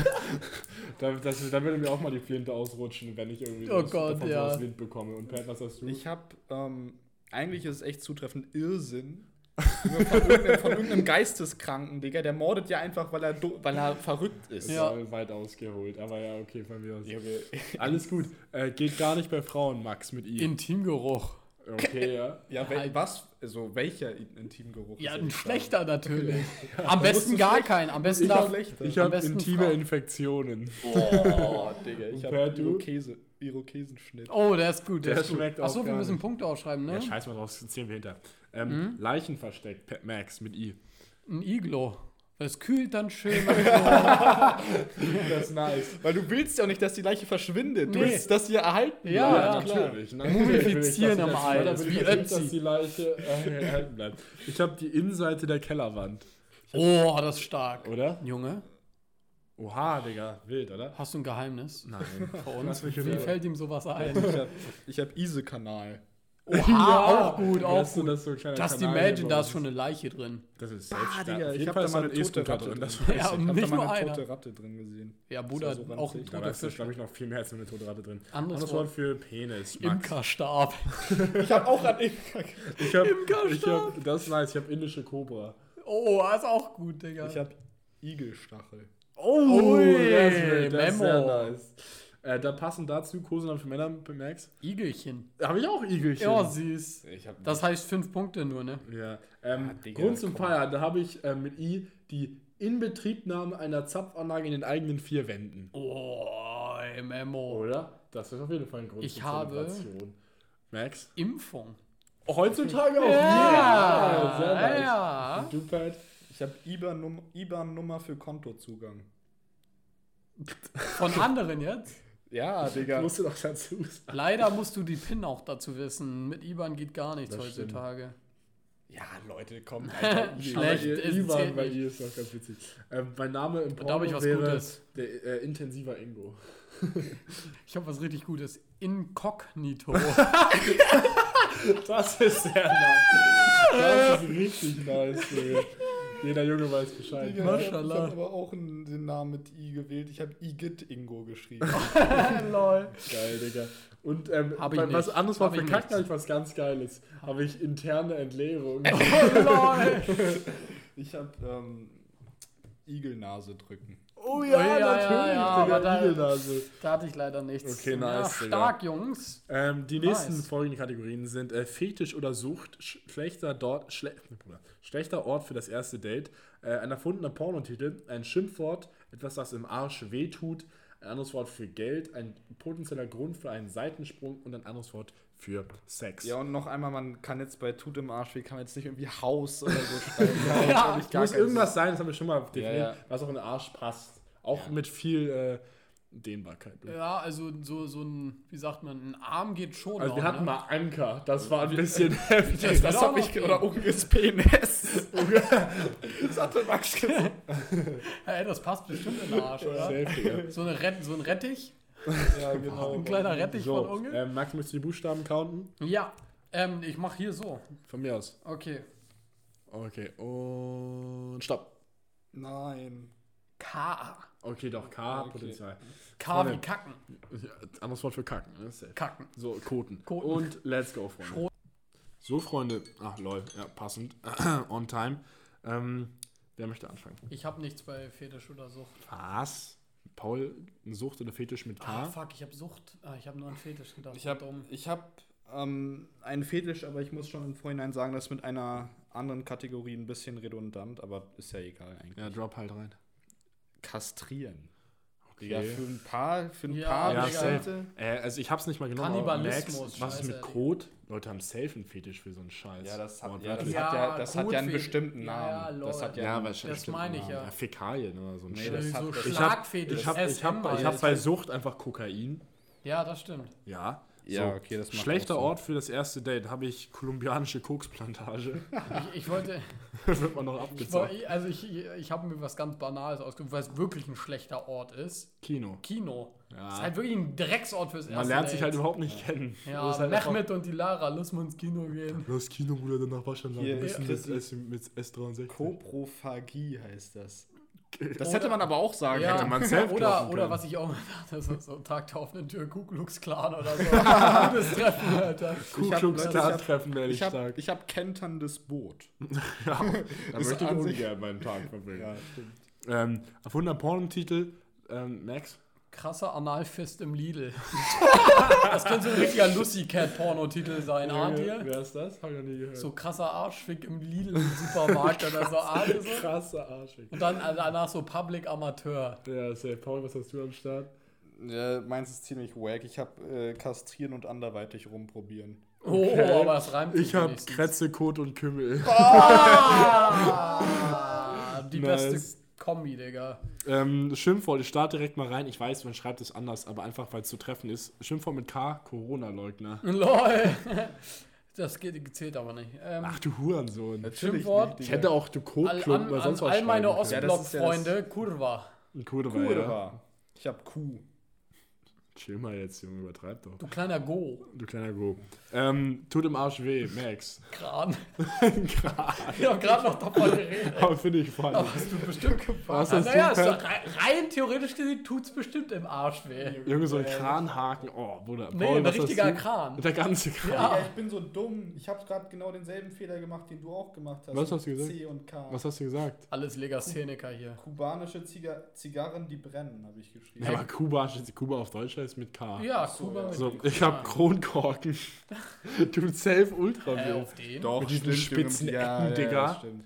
[SPEAKER 1] da, das, da würde mir auch mal die Flinte ausrutschen, wenn ich irgendwie
[SPEAKER 2] Oh
[SPEAKER 1] das,
[SPEAKER 2] Gott,
[SPEAKER 1] davon
[SPEAKER 2] ja.
[SPEAKER 1] Wind bekomme. Und Pat, was hast du?
[SPEAKER 3] Ich habe, ähm, eigentlich ist es echt zutreffend Irrsinn. Von, irgendeinem, von irgendeinem Geisteskranken, Digga, der mordet ja einfach, weil er, do- weil er verrückt ist.
[SPEAKER 2] Ja.
[SPEAKER 1] Äh, weit ausgeholt, aber ja, okay, von mir aus.
[SPEAKER 3] Junge.
[SPEAKER 1] Alles gut. Äh, geht gar nicht bei Frauen, Max, mit I.
[SPEAKER 2] Intimgeruch.
[SPEAKER 1] Okay, ja.
[SPEAKER 3] Ja, wel,
[SPEAKER 2] Halt.
[SPEAKER 3] was, also welcher Intimgeruch?
[SPEAKER 2] Ja,
[SPEAKER 3] ist
[SPEAKER 2] ein schlechter natürlich. Am
[SPEAKER 3] musst
[SPEAKER 2] besten gar
[SPEAKER 3] schlecht-
[SPEAKER 2] keinen. Am besten
[SPEAKER 1] Ich
[SPEAKER 2] darf.
[SPEAKER 1] habe ich
[SPEAKER 2] am
[SPEAKER 1] hab
[SPEAKER 2] besten
[SPEAKER 1] intime
[SPEAKER 2] Frau.
[SPEAKER 1] Infektionen.
[SPEAKER 3] da? Oh, Digga, ich habe? Irokese, Irokesenschnitt.
[SPEAKER 2] Oh, der ist gut. Der,
[SPEAKER 1] Der
[SPEAKER 2] ist gut.
[SPEAKER 1] schmeckt auch
[SPEAKER 2] Achso, wir müssen. Punkte aufschreiben, ne?
[SPEAKER 1] Ja, scheiß mal drauf, das zählen wir hinter. Ähm, Leichenversteck, Pat Max mit I.
[SPEAKER 2] Ein Iglo. Es kühlt dann schön.
[SPEAKER 1] Das ist nice.
[SPEAKER 3] Weil du willst ja auch nicht, dass die Leiche verschwindet. Du
[SPEAKER 2] Nee.
[SPEAKER 3] willst, dass sie erhalten
[SPEAKER 2] Ja,
[SPEAKER 3] bleibt.
[SPEAKER 2] ja.
[SPEAKER 1] natürlich. Ne?
[SPEAKER 2] Mumifizieren am Ei,
[SPEAKER 1] Da
[SPEAKER 2] das
[SPEAKER 1] will
[SPEAKER 2] ist
[SPEAKER 1] ich
[SPEAKER 2] wie
[SPEAKER 1] nicht, dass
[SPEAKER 2] Ötzi.
[SPEAKER 1] die Leiche äh, erhalten bleibt. Ich habe die Innenseite der Kellerwand,
[SPEAKER 2] Oh, das ist stark.
[SPEAKER 1] oder?
[SPEAKER 2] Junge,
[SPEAKER 1] Oha, Digga, wild, oder?
[SPEAKER 2] hast du ein Geheimnis
[SPEAKER 1] Nein.
[SPEAKER 2] vor uns? Wie fällt ihm sowas ein?
[SPEAKER 3] Ich habe ich hab Ise-Kanal.
[SPEAKER 2] Oha, auch gut, auch gut.
[SPEAKER 1] das ist so ein kleiner
[SPEAKER 2] Just
[SPEAKER 1] Kanal
[SPEAKER 2] imagine, da ist schon eine Leiche drin.
[SPEAKER 1] Das ist
[SPEAKER 3] Bah. Digga, ich hab
[SPEAKER 1] Fall
[SPEAKER 3] da mal
[SPEAKER 1] da ein
[SPEAKER 3] eine tote Ratte
[SPEAKER 1] drin. Das
[SPEAKER 2] Ja,
[SPEAKER 1] weiß ich.
[SPEAKER 3] Ich habe da mal
[SPEAKER 2] nur
[SPEAKER 3] eine
[SPEAKER 2] einer.
[SPEAKER 3] tote Ratte drin gesehen.
[SPEAKER 2] Ja,
[SPEAKER 3] Das
[SPEAKER 2] Bruder,
[SPEAKER 3] so
[SPEAKER 2] auch ein
[SPEAKER 3] ranzig.
[SPEAKER 1] Da
[SPEAKER 2] toter
[SPEAKER 1] ist,
[SPEAKER 2] Fisch.
[SPEAKER 1] glaube ich, noch viel mehr als nur eine tote Ratte drin.
[SPEAKER 2] Anderes
[SPEAKER 1] Anderes
[SPEAKER 2] Wort.
[SPEAKER 1] Wort für Penis. Max.
[SPEAKER 2] Imkerstab.
[SPEAKER 3] Ich habe auch an Imker.
[SPEAKER 1] Ich habe,
[SPEAKER 2] Imkerstab.
[SPEAKER 1] ich hab, das ist nice, ich habe indische Cobra.
[SPEAKER 2] Oh, ist auch gut, Digga.
[SPEAKER 3] Ich habe Igelstachel.
[SPEAKER 1] Oh,
[SPEAKER 2] Ui,
[SPEAKER 1] das ist, das ist sehr
[SPEAKER 2] Memo.
[SPEAKER 1] nice. Äh, da passen dazu Kosenamen für Männer, Max.
[SPEAKER 2] Igelchen.
[SPEAKER 1] Habe ich auch Igelchen.
[SPEAKER 2] Ja, süß.
[SPEAKER 3] Ich habe
[SPEAKER 2] Das heißt fünf Punkte nur, ne?
[SPEAKER 1] Ja, ähm,
[SPEAKER 3] Ah, Digga,
[SPEAKER 1] Grund zum
[SPEAKER 3] komm.
[SPEAKER 1] Feiern, da habe ich äh, mit I die Inbetriebnahme einer Zapfanlage in den eigenen vier Wänden.
[SPEAKER 2] Oh, ey, Memo.
[SPEAKER 1] Oder? Das ist auf jeden Fall ein Grund
[SPEAKER 2] Ich
[SPEAKER 1] zur
[SPEAKER 2] habe-
[SPEAKER 1] Zelebration. Max?
[SPEAKER 2] Impfung.
[SPEAKER 1] Heutzutage auch.
[SPEAKER 2] Ja,
[SPEAKER 1] sehr nice.
[SPEAKER 2] ja.
[SPEAKER 1] Und Du, Pat?
[SPEAKER 3] ich hab IBAN-Num- IBAN-Nummer für Kontozugang.
[SPEAKER 2] Von anderen jetzt?
[SPEAKER 3] Ja, Digga.
[SPEAKER 1] Musst du doch dazu sagen.
[SPEAKER 2] Leider musst du die PIN auch dazu wissen. Mit IBAN geht gar nichts
[SPEAKER 1] Das stimmt.
[SPEAKER 2] heutzutage.
[SPEAKER 3] Ja, Leute, komm.
[SPEAKER 2] Schlecht.
[SPEAKER 1] Aber ihr- Ivan
[SPEAKER 2] zählt
[SPEAKER 1] bei ihr ist doch ganz witzig. Ähm, mein Name im
[SPEAKER 2] Da
[SPEAKER 1] Porno
[SPEAKER 2] habe ich was
[SPEAKER 1] wäre
[SPEAKER 2] Gutes.
[SPEAKER 1] der äh, intensiver Ingo.
[SPEAKER 2] Ich habe was richtig Gutes. Inkognito.
[SPEAKER 1] Das ist sehr nice. Das ist richtig nice. Digga. Jeder Junge weiß Bescheid.
[SPEAKER 3] Digga, ich habe aber auch einen, den Namen mit I gewählt. Ich habe Igit Ingo geschrieben.
[SPEAKER 2] Lol.
[SPEAKER 1] Geil, Digga. Und ähm,
[SPEAKER 2] Hab ich
[SPEAKER 1] bei- was
[SPEAKER 2] nicht.
[SPEAKER 1] anderes
[SPEAKER 2] Hab
[SPEAKER 1] für Kacken habe ich was ganz Geiles. Habe ich interne Entleerung.
[SPEAKER 2] Oh, lol.
[SPEAKER 3] Ich habe ähm, Igelnase drücken.
[SPEAKER 1] Oh
[SPEAKER 2] ja, ja, ja, ja, aber da-
[SPEAKER 1] Igelnase.
[SPEAKER 2] Da hatte ich leider nichts.
[SPEAKER 1] Okay, nice,
[SPEAKER 2] Ja,
[SPEAKER 1] Digga.
[SPEAKER 2] stark, Jungs.
[SPEAKER 1] Ähm, die nächsten
[SPEAKER 2] Nice.
[SPEAKER 1] folgenden Kategorien sind äh, Fetisch oder Sucht, sch schlechter, dort, schle Bruder, schlechter Ort für das erste Date, äh, ein erfundener Pornotitel, ein Schimpfwort, etwas, das im Arsch wehtut, ein anderes Wort für Geld, ein potenzieller Grund für einen Seitensprung und ein anderes Wort für Sex.
[SPEAKER 3] Ja, und noch einmal, man kann jetzt bei Tut im Arsch, wie kann man jetzt nicht irgendwie Haus oder so schreiben. Ja,
[SPEAKER 2] Ja,
[SPEAKER 1] muss irgendwas sein, das haben wir schon mal definiert,
[SPEAKER 3] ja.
[SPEAKER 1] was auch in den Arsch passt. Auch mit viel äh, Dehnbarkeit.
[SPEAKER 2] Ja, also so, so ein, wie sagt man, ein Arm geht schon.
[SPEAKER 1] Also wir
[SPEAKER 2] noch,
[SPEAKER 1] hatten
[SPEAKER 2] ne?
[SPEAKER 1] mal Anker, das war ein bisschen heftig.
[SPEAKER 2] Das
[SPEAKER 3] Das
[SPEAKER 2] wird
[SPEAKER 3] hab
[SPEAKER 2] auch
[SPEAKER 3] ich, oder. Unkels Penis. das hatte Max gesagt.
[SPEAKER 2] Ey, das passt bestimmt in den Arsch, oder?
[SPEAKER 1] Safe.
[SPEAKER 2] So, eine Rett, so ein Rettich.
[SPEAKER 3] Ja, genau.
[SPEAKER 2] Ein kleiner Rettich von
[SPEAKER 1] So,
[SPEAKER 2] Unge.
[SPEAKER 1] ähm, Max, möchtest du die Buchstaben counten?
[SPEAKER 2] Ja, ähm, ich mache hier so.
[SPEAKER 1] Von mir aus.
[SPEAKER 2] Okay.
[SPEAKER 1] Okay, und stopp.
[SPEAKER 3] Nein.
[SPEAKER 2] K.
[SPEAKER 1] Okay, doch, K hat
[SPEAKER 3] Okay.
[SPEAKER 1] Potenzial.
[SPEAKER 2] K wie. Kacken.
[SPEAKER 1] Ja, anderes Wort für kacken. Ne? Safe.
[SPEAKER 2] Kacken.
[SPEAKER 1] So, Koten.
[SPEAKER 2] Koten.
[SPEAKER 1] Und let's go, Freunde.
[SPEAKER 2] Schrot.
[SPEAKER 1] So, Freunde. Ach, lol. Ja, passend. On time. Ähm, wer möchte anfangen?
[SPEAKER 2] Ich habe nichts bei Fetisch oder Sucht.
[SPEAKER 1] Was? Paul, eine Sucht oder Fetisch mit K?
[SPEAKER 2] Ah, fuck, ich habe Sucht. Ah, ich habe nur an Fetisch gedacht.
[SPEAKER 3] Ich habe ich hab, ähm, einen Fetisch, aber ich muss schon im Vorhinein sagen, das ist mit einer anderen Kategorie ein bisschen redundant, aber ist ja egal eigentlich.
[SPEAKER 1] ja, drop halt rein.
[SPEAKER 3] Kastrieren.
[SPEAKER 1] Okay.
[SPEAKER 3] Ja, für ein paar, für ein
[SPEAKER 2] Ja,
[SPEAKER 3] paar
[SPEAKER 1] Ja. Äh, also ich hab's nicht mal genommen.
[SPEAKER 2] Kannibalismus,
[SPEAKER 1] Max, was ist mit. Kot? Leute haben safe einen Fetisch für so einen Scheiß.
[SPEAKER 3] Ja, das hat, ja,
[SPEAKER 1] Wortwörtlich.
[SPEAKER 3] das hat ja, das hat ja einen bestimmten
[SPEAKER 2] Ja,
[SPEAKER 3] Namen.
[SPEAKER 2] ja,
[SPEAKER 3] das hat ja,
[SPEAKER 1] Ja,
[SPEAKER 3] einen-
[SPEAKER 2] Das meine ich ja.
[SPEAKER 1] Fäkalien oder so ein
[SPEAKER 3] Nee,
[SPEAKER 1] Scheiß.
[SPEAKER 3] das
[SPEAKER 2] so
[SPEAKER 1] Ich hab,
[SPEAKER 2] Schlagfetisch.
[SPEAKER 1] ich hab, ich hab, ich hab bei Sucht einfach Kokain.
[SPEAKER 2] Ja, das stimmt.
[SPEAKER 1] Ja.
[SPEAKER 3] Ja, okay, das macht
[SPEAKER 1] Schlechter. Ort für das erste Date habe ich kolumbianische Koksplantage.
[SPEAKER 2] Ich, ich wollte.
[SPEAKER 1] wird man noch
[SPEAKER 2] Ich war,
[SPEAKER 1] abgezockt.
[SPEAKER 2] also ich, ich habe mir was ganz Banales ausgesucht, weil es wirklich ein schlechter Ort ist.
[SPEAKER 1] Kino.
[SPEAKER 2] Kino.
[SPEAKER 1] Ja.
[SPEAKER 2] Das ist halt wirklich ein Drecksort fürs erste
[SPEAKER 1] Man lernt sich
[SPEAKER 2] Date.
[SPEAKER 1] halt überhaupt nicht kennen.
[SPEAKER 2] Ja,
[SPEAKER 1] halt
[SPEAKER 2] Mehmet und die Lara, lass mal ins Kino gehen.
[SPEAKER 1] Los Kino, Bruder, danach bisschen
[SPEAKER 3] ist
[SPEAKER 1] mit, S, mit S63.
[SPEAKER 3] Koprophagie heißt das. Das hätte man aber auch sagen
[SPEAKER 2] Ja,
[SPEAKER 3] können.
[SPEAKER 1] man selbst
[SPEAKER 2] oder, oder was ich auch dachte, so, so Tag der offenen Tür, Ku Klux Klan oder so. Gutes Treffen, Alter.
[SPEAKER 1] Ku Klux Klan treffen werde ich
[SPEAKER 3] Ich habe
[SPEAKER 1] stark.
[SPEAKER 3] ich hab kenterndes Boot.
[SPEAKER 1] Ja, da möchte ich ungern meinen Tag verbringen.
[SPEAKER 3] stimmt.
[SPEAKER 1] Ähm, erfundener Pornotitel, ähm, Max.
[SPEAKER 2] Krasser Analfist im Lidl. das könnte so ein richtiger Lucy Cat Pornotitel sein, ahnt ihr?
[SPEAKER 1] Wer ist das? Hab ich noch nie gehört.
[SPEAKER 2] So krasser Arschfick im Lidl im Supermarkt oder so. ahnt ihr so?
[SPEAKER 1] krasser Arschig.
[SPEAKER 2] Und dann also danach so Public Amateur.
[SPEAKER 1] Ja, safe. Paul, was hast du am Start?
[SPEAKER 3] Ja, meins ist ziemlich wack. Ich habe äh, kastrieren und anderweitig rumprobieren.
[SPEAKER 2] Oh,
[SPEAKER 1] Okay.
[SPEAKER 2] aber das reimt sich
[SPEAKER 1] Ich habe
[SPEAKER 2] wenigstens.
[SPEAKER 1] Kretze, Kot und Kümmel.
[SPEAKER 2] Ah, die
[SPEAKER 1] Nice.
[SPEAKER 2] beste Kombi, Digga.
[SPEAKER 1] Ähm, Schimpfwort, ich starte direkt mal rein. Ich weiß, man schreibt es anders, aber einfach, weil es zu treffen ist. Schimpfwort mit K, Corona-Leugner.
[SPEAKER 2] LOL. Das geht, zählt aber nicht. Ähm,
[SPEAKER 1] Ach du Hurensohn.
[SPEAKER 2] Schimpfwort.
[SPEAKER 1] Ich hätte auch du
[SPEAKER 2] an,
[SPEAKER 1] oder sonst was
[SPEAKER 2] all meine
[SPEAKER 1] können.
[SPEAKER 3] Ja, ja
[SPEAKER 2] Ostblock-Freunde, Kurva.
[SPEAKER 1] Kurva, ja.
[SPEAKER 3] Ich habe Kuh.
[SPEAKER 1] Chill mal jetzt, Junge, übertreib doch.
[SPEAKER 2] Du kleiner Go.
[SPEAKER 1] Du kleiner Go. Ähm, tut im Arsch weh, Max.
[SPEAKER 2] Kran.
[SPEAKER 1] Kran.
[SPEAKER 2] Ich hab gerade noch davon geredet.
[SPEAKER 1] Aber finde ich funny.
[SPEAKER 2] Aber hast du bestimmt gefahren.
[SPEAKER 1] Was hast
[SPEAKER 2] naja, doch rein, rein theoretisch gesehen tut's bestimmt im Arsch weh.
[SPEAKER 1] Junge, so ein Kranhaken. Oh, Bruder.
[SPEAKER 2] Nee,
[SPEAKER 1] Paul,
[SPEAKER 2] ein richtiger? Kran.
[SPEAKER 1] Der ganze Kran.
[SPEAKER 2] Ja.
[SPEAKER 3] ich bin so dumm. Ich habe gerade genau denselben Fehler gemacht, den du auch gemacht hast.
[SPEAKER 1] Was hast du gesagt?
[SPEAKER 3] C und K.
[SPEAKER 1] Was hast du gesagt?
[SPEAKER 2] Alles Legastheniker hier.
[SPEAKER 3] Kubanische Ziga Zigarren, die brennen, habe ich geschrieben.
[SPEAKER 1] Ja, aber Kuba, Kuba auf Deutsch heißt mit K.
[SPEAKER 2] Ja,
[SPEAKER 3] so,
[SPEAKER 2] Kuba
[SPEAKER 3] ja.
[SPEAKER 2] mit
[SPEAKER 1] So, ich habe. Kronkorken. Tut safe ultra
[SPEAKER 2] Äh,
[SPEAKER 1] weh.
[SPEAKER 2] auf den?
[SPEAKER 3] Doch,
[SPEAKER 1] Mit diesen
[SPEAKER 3] stimmt,
[SPEAKER 1] spitzen
[SPEAKER 3] Junge.
[SPEAKER 1] Ecken, Digga.
[SPEAKER 3] das stimmt.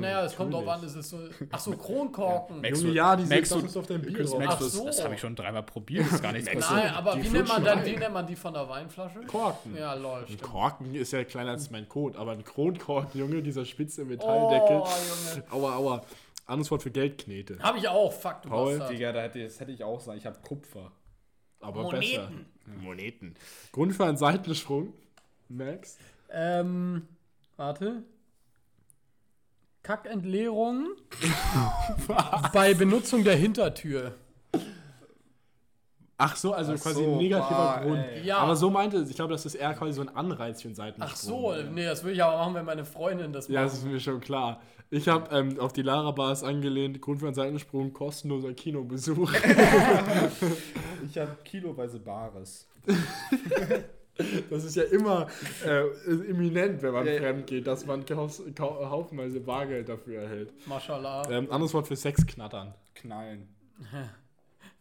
[SPEAKER 2] naja, es kommt drauf an, es ist so. Achso, Kronkorken.
[SPEAKER 3] Max,
[SPEAKER 1] Junge, ja, diese
[SPEAKER 3] Max,
[SPEAKER 1] das ist auf dein Bier drauf.
[SPEAKER 3] Max,
[SPEAKER 2] Ach
[SPEAKER 3] das,
[SPEAKER 2] so.
[SPEAKER 3] das habe ich schon dreimal probiert, ist gar nichts
[SPEAKER 2] Nein,
[SPEAKER 3] passiert.
[SPEAKER 2] aber
[SPEAKER 1] Die
[SPEAKER 2] wie nennt, man dann, wie nennt man die von der Weinflasche?
[SPEAKER 1] Korken.
[SPEAKER 2] Ja, lol,
[SPEAKER 1] Ein. Korken ist ja kleiner als mein Kot, aber ein Kronkorken, Junge, dieser spitze Metalldeckel.
[SPEAKER 2] Oh, Junge.
[SPEAKER 1] Aua, aua. Anderes Wort für Geldknete.
[SPEAKER 2] Hab ich auch, fuck, du
[SPEAKER 1] Paul.
[SPEAKER 3] Digga, das hätte ich auch sagen. Ich habe Kupfer.
[SPEAKER 1] Aber
[SPEAKER 2] Moneten.
[SPEAKER 1] besser. Moneten. Grund für einen Seitensprung. Max.
[SPEAKER 2] Ähm, warte. Kackentleerung bei Benutzung der Hintertür.
[SPEAKER 1] Ach so, also
[SPEAKER 3] Ach
[SPEAKER 1] quasi
[SPEAKER 3] so,
[SPEAKER 1] ein negativer
[SPEAKER 3] boah,
[SPEAKER 1] Grund.
[SPEAKER 3] ey.
[SPEAKER 2] Ja.
[SPEAKER 1] Aber so meinte es, ich glaube, das ist eher quasi so ein Anreiz für einen Seitensprung.
[SPEAKER 2] Ach so, nee, das will ich aber machen, wenn meine Freundin das
[SPEAKER 1] Ja,
[SPEAKER 2] macht.
[SPEAKER 1] das ist mir schon klar. Ich habe ähm, auf die Lara Bars angelehnt, Grund für einen Seitensprung, kostenloser Kinobesuch.
[SPEAKER 3] Ich habe kiloweise Bares.
[SPEAKER 1] Das ist ja immer äh, imminent, wenn man
[SPEAKER 3] Ja,
[SPEAKER 1] fremd geht, dass man haufenweise Bargeld dafür erhält.
[SPEAKER 2] Mashallah.
[SPEAKER 1] Ähm, anderes Wort für Sexknattern.
[SPEAKER 3] Knallen.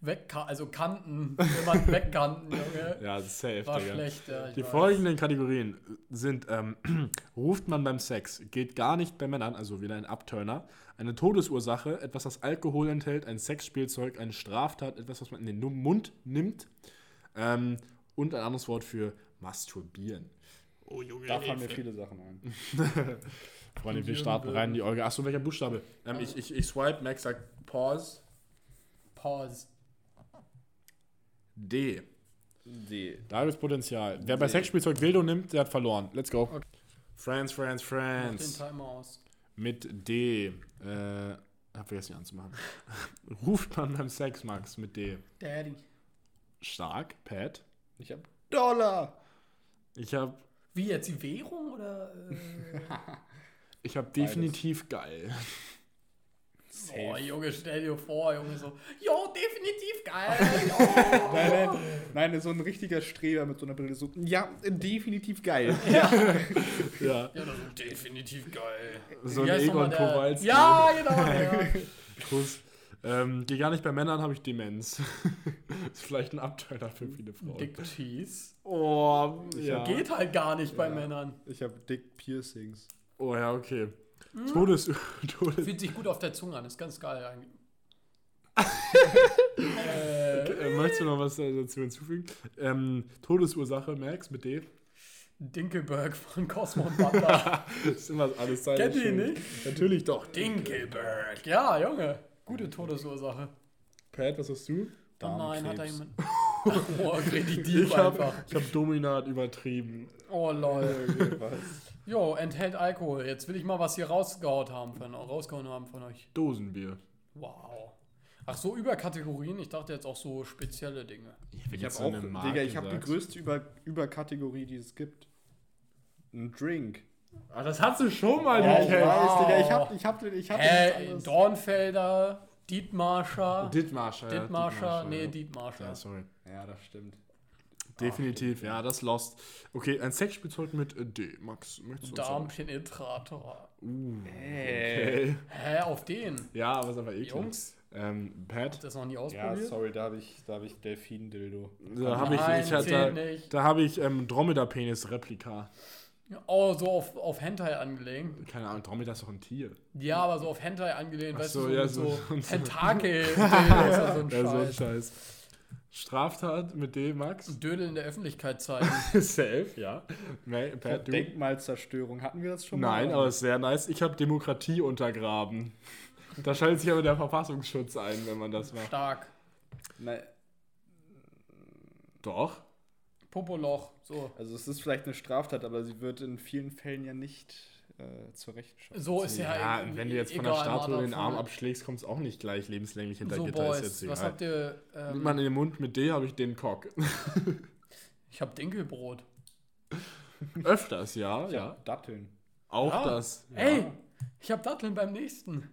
[SPEAKER 2] Weg, also Kanten. Jemand wegkanten, Junge.
[SPEAKER 1] Ja, das ist safe,
[SPEAKER 2] War
[SPEAKER 1] Digga.
[SPEAKER 2] schlecht, ja.
[SPEAKER 1] Die
[SPEAKER 2] weiß.
[SPEAKER 1] folgenden Kategorien sind, ähm, ruft man beim Sex, geht gar nicht bei Männern, also wieder ein Abturner, eine Todesursache, etwas, das Alkohol enthält, ein Sexspielzeug, eine Straftat, etwas, was man in den Mund nimmt ähm, und ein anderes Wort für masturbieren. Oh Junge,
[SPEAKER 3] Da fallen mir viele Sachen ein.
[SPEAKER 1] Freunde, wir starten rein in die Olga. Achso, welcher Buchstabe? Ähm, ich, ich, ich swipe, Max sagt Pause.
[SPEAKER 2] Pause.
[SPEAKER 1] D.
[SPEAKER 3] D.
[SPEAKER 1] Da gibt es Potenzial. Wer bei. Sexspielzeug Wildo nimmt, der hat verloren. Let's go.
[SPEAKER 2] Okay.
[SPEAKER 1] Friends, Friends,
[SPEAKER 2] Mach den
[SPEAKER 1] Friends.
[SPEAKER 2] Timer aus.
[SPEAKER 1] Mit D. Äh, hab vergessen, ihn anzumachen. Ruft man beim Sex, Max, mit D.
[SPEAKER 2] Daddy.
[SPEAKER 1] Stark, Pat.
[SPEAKER 3] Ich habe Dollar.
[SPEAKER 1] Ich hab,
[SPEAKER 2] Wie jetzt die Währung oder? Äh,
[SPEAKER 1] ich hab definitiv geil.
[SPEAKER 2] Oh, Junge, stell dir vor, Junge, so, jo, definitiv geil.
[SPEAKER 3] Nein, nein, nein, so ein richtiger Streber mit so einer Brille. So, ja, definitiv geil.
[SPEAKER 1] Ja.
[SPEAKER 2] ja, das ist definitiv geil.
[SPEAKER 1] So ein Egon Kowalski.
[SPEAKER 2] Ja, genau. Ja.
[SPEAKER 1] Kuss. Ähm, geh gar nicht bei Männern, habe ich Demenz. ist vielleicht ein Abteiler für viele Frauen.
[SPEAKER 2] Dick Cheese.
[SPEAKER 1] Oh, ja.
[SPEAKER 2] Geht halt gar nicht bei
[SPEAKER 3] Ja.
[SPEAKER 2] Männern.
[SPEAKER 3] Ich habe Dick Piercings.
[SPEAKER 1] Oh ja, okay.
[SPEAKER 2] Hm?
[SPEAKER 1] Todes, Todes
[SPEAKER 2] Fühlt sich gut auf der Zunge an, ist ganz geil eigentlich. äh,
[SPEAKER 1] äh, möchtest du noch was äh, dazu hinzufügen? Ähm, Todesursache, Max, mit D.
[SPEAKER 2] Dinkelberg von Cosmo und Butler.
[SPEAKER 1] Das ist immer alles Zeit.
[SPEAKER 2] Kennt ihr nicht?
[SPEAKER 1] Natürlich doch.
[SPEAKER 2] Dinkelberg. Ja, Junge. Gute Todesursache.
[SPEAKER 1] Pat, was hast du?
[SPEAKER 2] Oh nein, hat er
[SPEAKER 3] Darmkrebs.
[SPEAKER 2] jemand. Oh, deep
[SPEAKER 1] Ich habe
[SPEAKER 2] einfach.
[SPEAKER 1] ich hab Dominat übertrieben.
[SPEAKER 2] Oh lol. Jo, enthält Alkohol. Jetzt will ich mal was hier rausgehauen haben von, rausgehauen haben von euch.
[SPEAKER 1] Dosenbier.
[SPEAKER 2] Wow. Ach so, über Kategorien? Ich dachte jetzt auch so spezielle Dinge.
[SPEAKER 3] Ich habe auch, Digga, ich habe die größte Über Überkategorie, die es gibt. Ein Drink.
[SPEAKER 1] Ah, das hast du schon mal, die
[SPEAKER 3] ich
[SPEAKER 1] Cat.
[SPEAKER 3] weiß, Digga, ich hab, ich hab, ich hab
[SPEAKER 2] Hä, Dornfelder, Dietmarscher.
[SPEAKER 1] Dittmarscher. ja,
[SPEAKER 2] Dietmarscher, nee,
[SPEAKER 1] ja.
[SPEAKER 2] Dietmarscher.
[SPEAKER 1] Ja, sorry.
[SPEAKER 3] Ja, das stimmt.
[SPEAKER 1] Definitiv, ja, das lost. Okay, ein Sexspielzeug mit äh, D. Max, möchtest du uns sagen?
[SPEAKER 2] Darmpenetrator.
[SPEAKER 1] Okay.
[SPEAKER 2] Hä, auf den?
[SPEAKER 1] Ja, aber ist aber eklig.
[SPEAKER 2] Jungs,
[SPEAKER 1] Ähm, Pat,
[SPEAKER 2] das noch nie
[SPEAKER 3] Ja,
[SPEAKER 2] ausprobiert?
[SPEAKER 3] sorry, da habe ich, da hab ich Delfin-Dildo.
[SPEAKER 1] da habe ich,
[SPEAKER 2] Nein,
[SPEAKER 1] ich da,
[SPEAKER 2] nicht.
[SPEAKER 1] da habe ich ähm, Dromedar-Penis-Replika.
[SPEAKER 2] Oh, so auf, auf Hentai angelehnt.
[SPEAKER 1] Keine Ahnung, Dromedar ist doch ein Tier.
[SPEAKER 2] Ja, aber so auf Hentai angelehnt, weißt
[SPEAKER 1] so,
[SPEAKER 2] du, so,
[SPEAKER 1] ja, so-
[SPEAKER 2] so,
[SPEAKER 1] so.
[SPEAKER 2] Tentakel. das ist ja so ein
[SPEAKER 1] Ja, so ein
[SPEAKER 2] Scheiß.
[SPEAKER 1] Straftat mit D, Max?
[SPEAKER 2] Dödel in der Öffentlichkeit zeigen.
[SPEAKER 1] Safe, ja. Du?
[SPEAKER 3] Denkmalzerstörung. Hatten wir das schon mal?
[SPEAKER 1] Nein, aber ist sehr nice. Ich habe Demokratie untergraben. Da schaltet sich aber der Verfassungsschutz ein, wenn man das macht.
[SPEAKER 2] Stark.
[SPEAKER 3] Nein,
[SPEAKER 1] Doch.
[SPEAKER 2] Popoloch. So.
[SPEAKER 3] also es ist vielleicht eine Straftat, aber sie wird in vielen Fällen ja nicht äh, zur Rechenschaft.
[SPEAKER 2] So ist ja.
[SPEAKER 1] Ja,
[SPEAKER 2] irgendwie
[SPEAKER 1] wenn du jetzt von der Statue den Arm abschlägst, kommt es auch nicht gleich lebenslänglich hinter
[SPEAKER 2] So,
[SPEAKER 1] Gitter. ist
[SPEAKER 2] Boys,
[SPEAKER 1] jetzt
[SPEAKER 2] was habt ihr?
[SPEAKER 1] Nimmt
[SPEAKER 2] Ähm,
[SPEAKER 1] man in den Mund mit D, habe ich den Cock.
[SPEAKER 2] ich hab Dinkelbrot.
[SPEAKER 1] Öfters, ja, ja.
[SPEAKER 3] Datteln.
[SPEAKER 1] Auch
[SPEAKER 2] Ja.
[SPEAKER 1] das.
[SPEAKER 2] Ey, ich hab Datteln beim nächsten.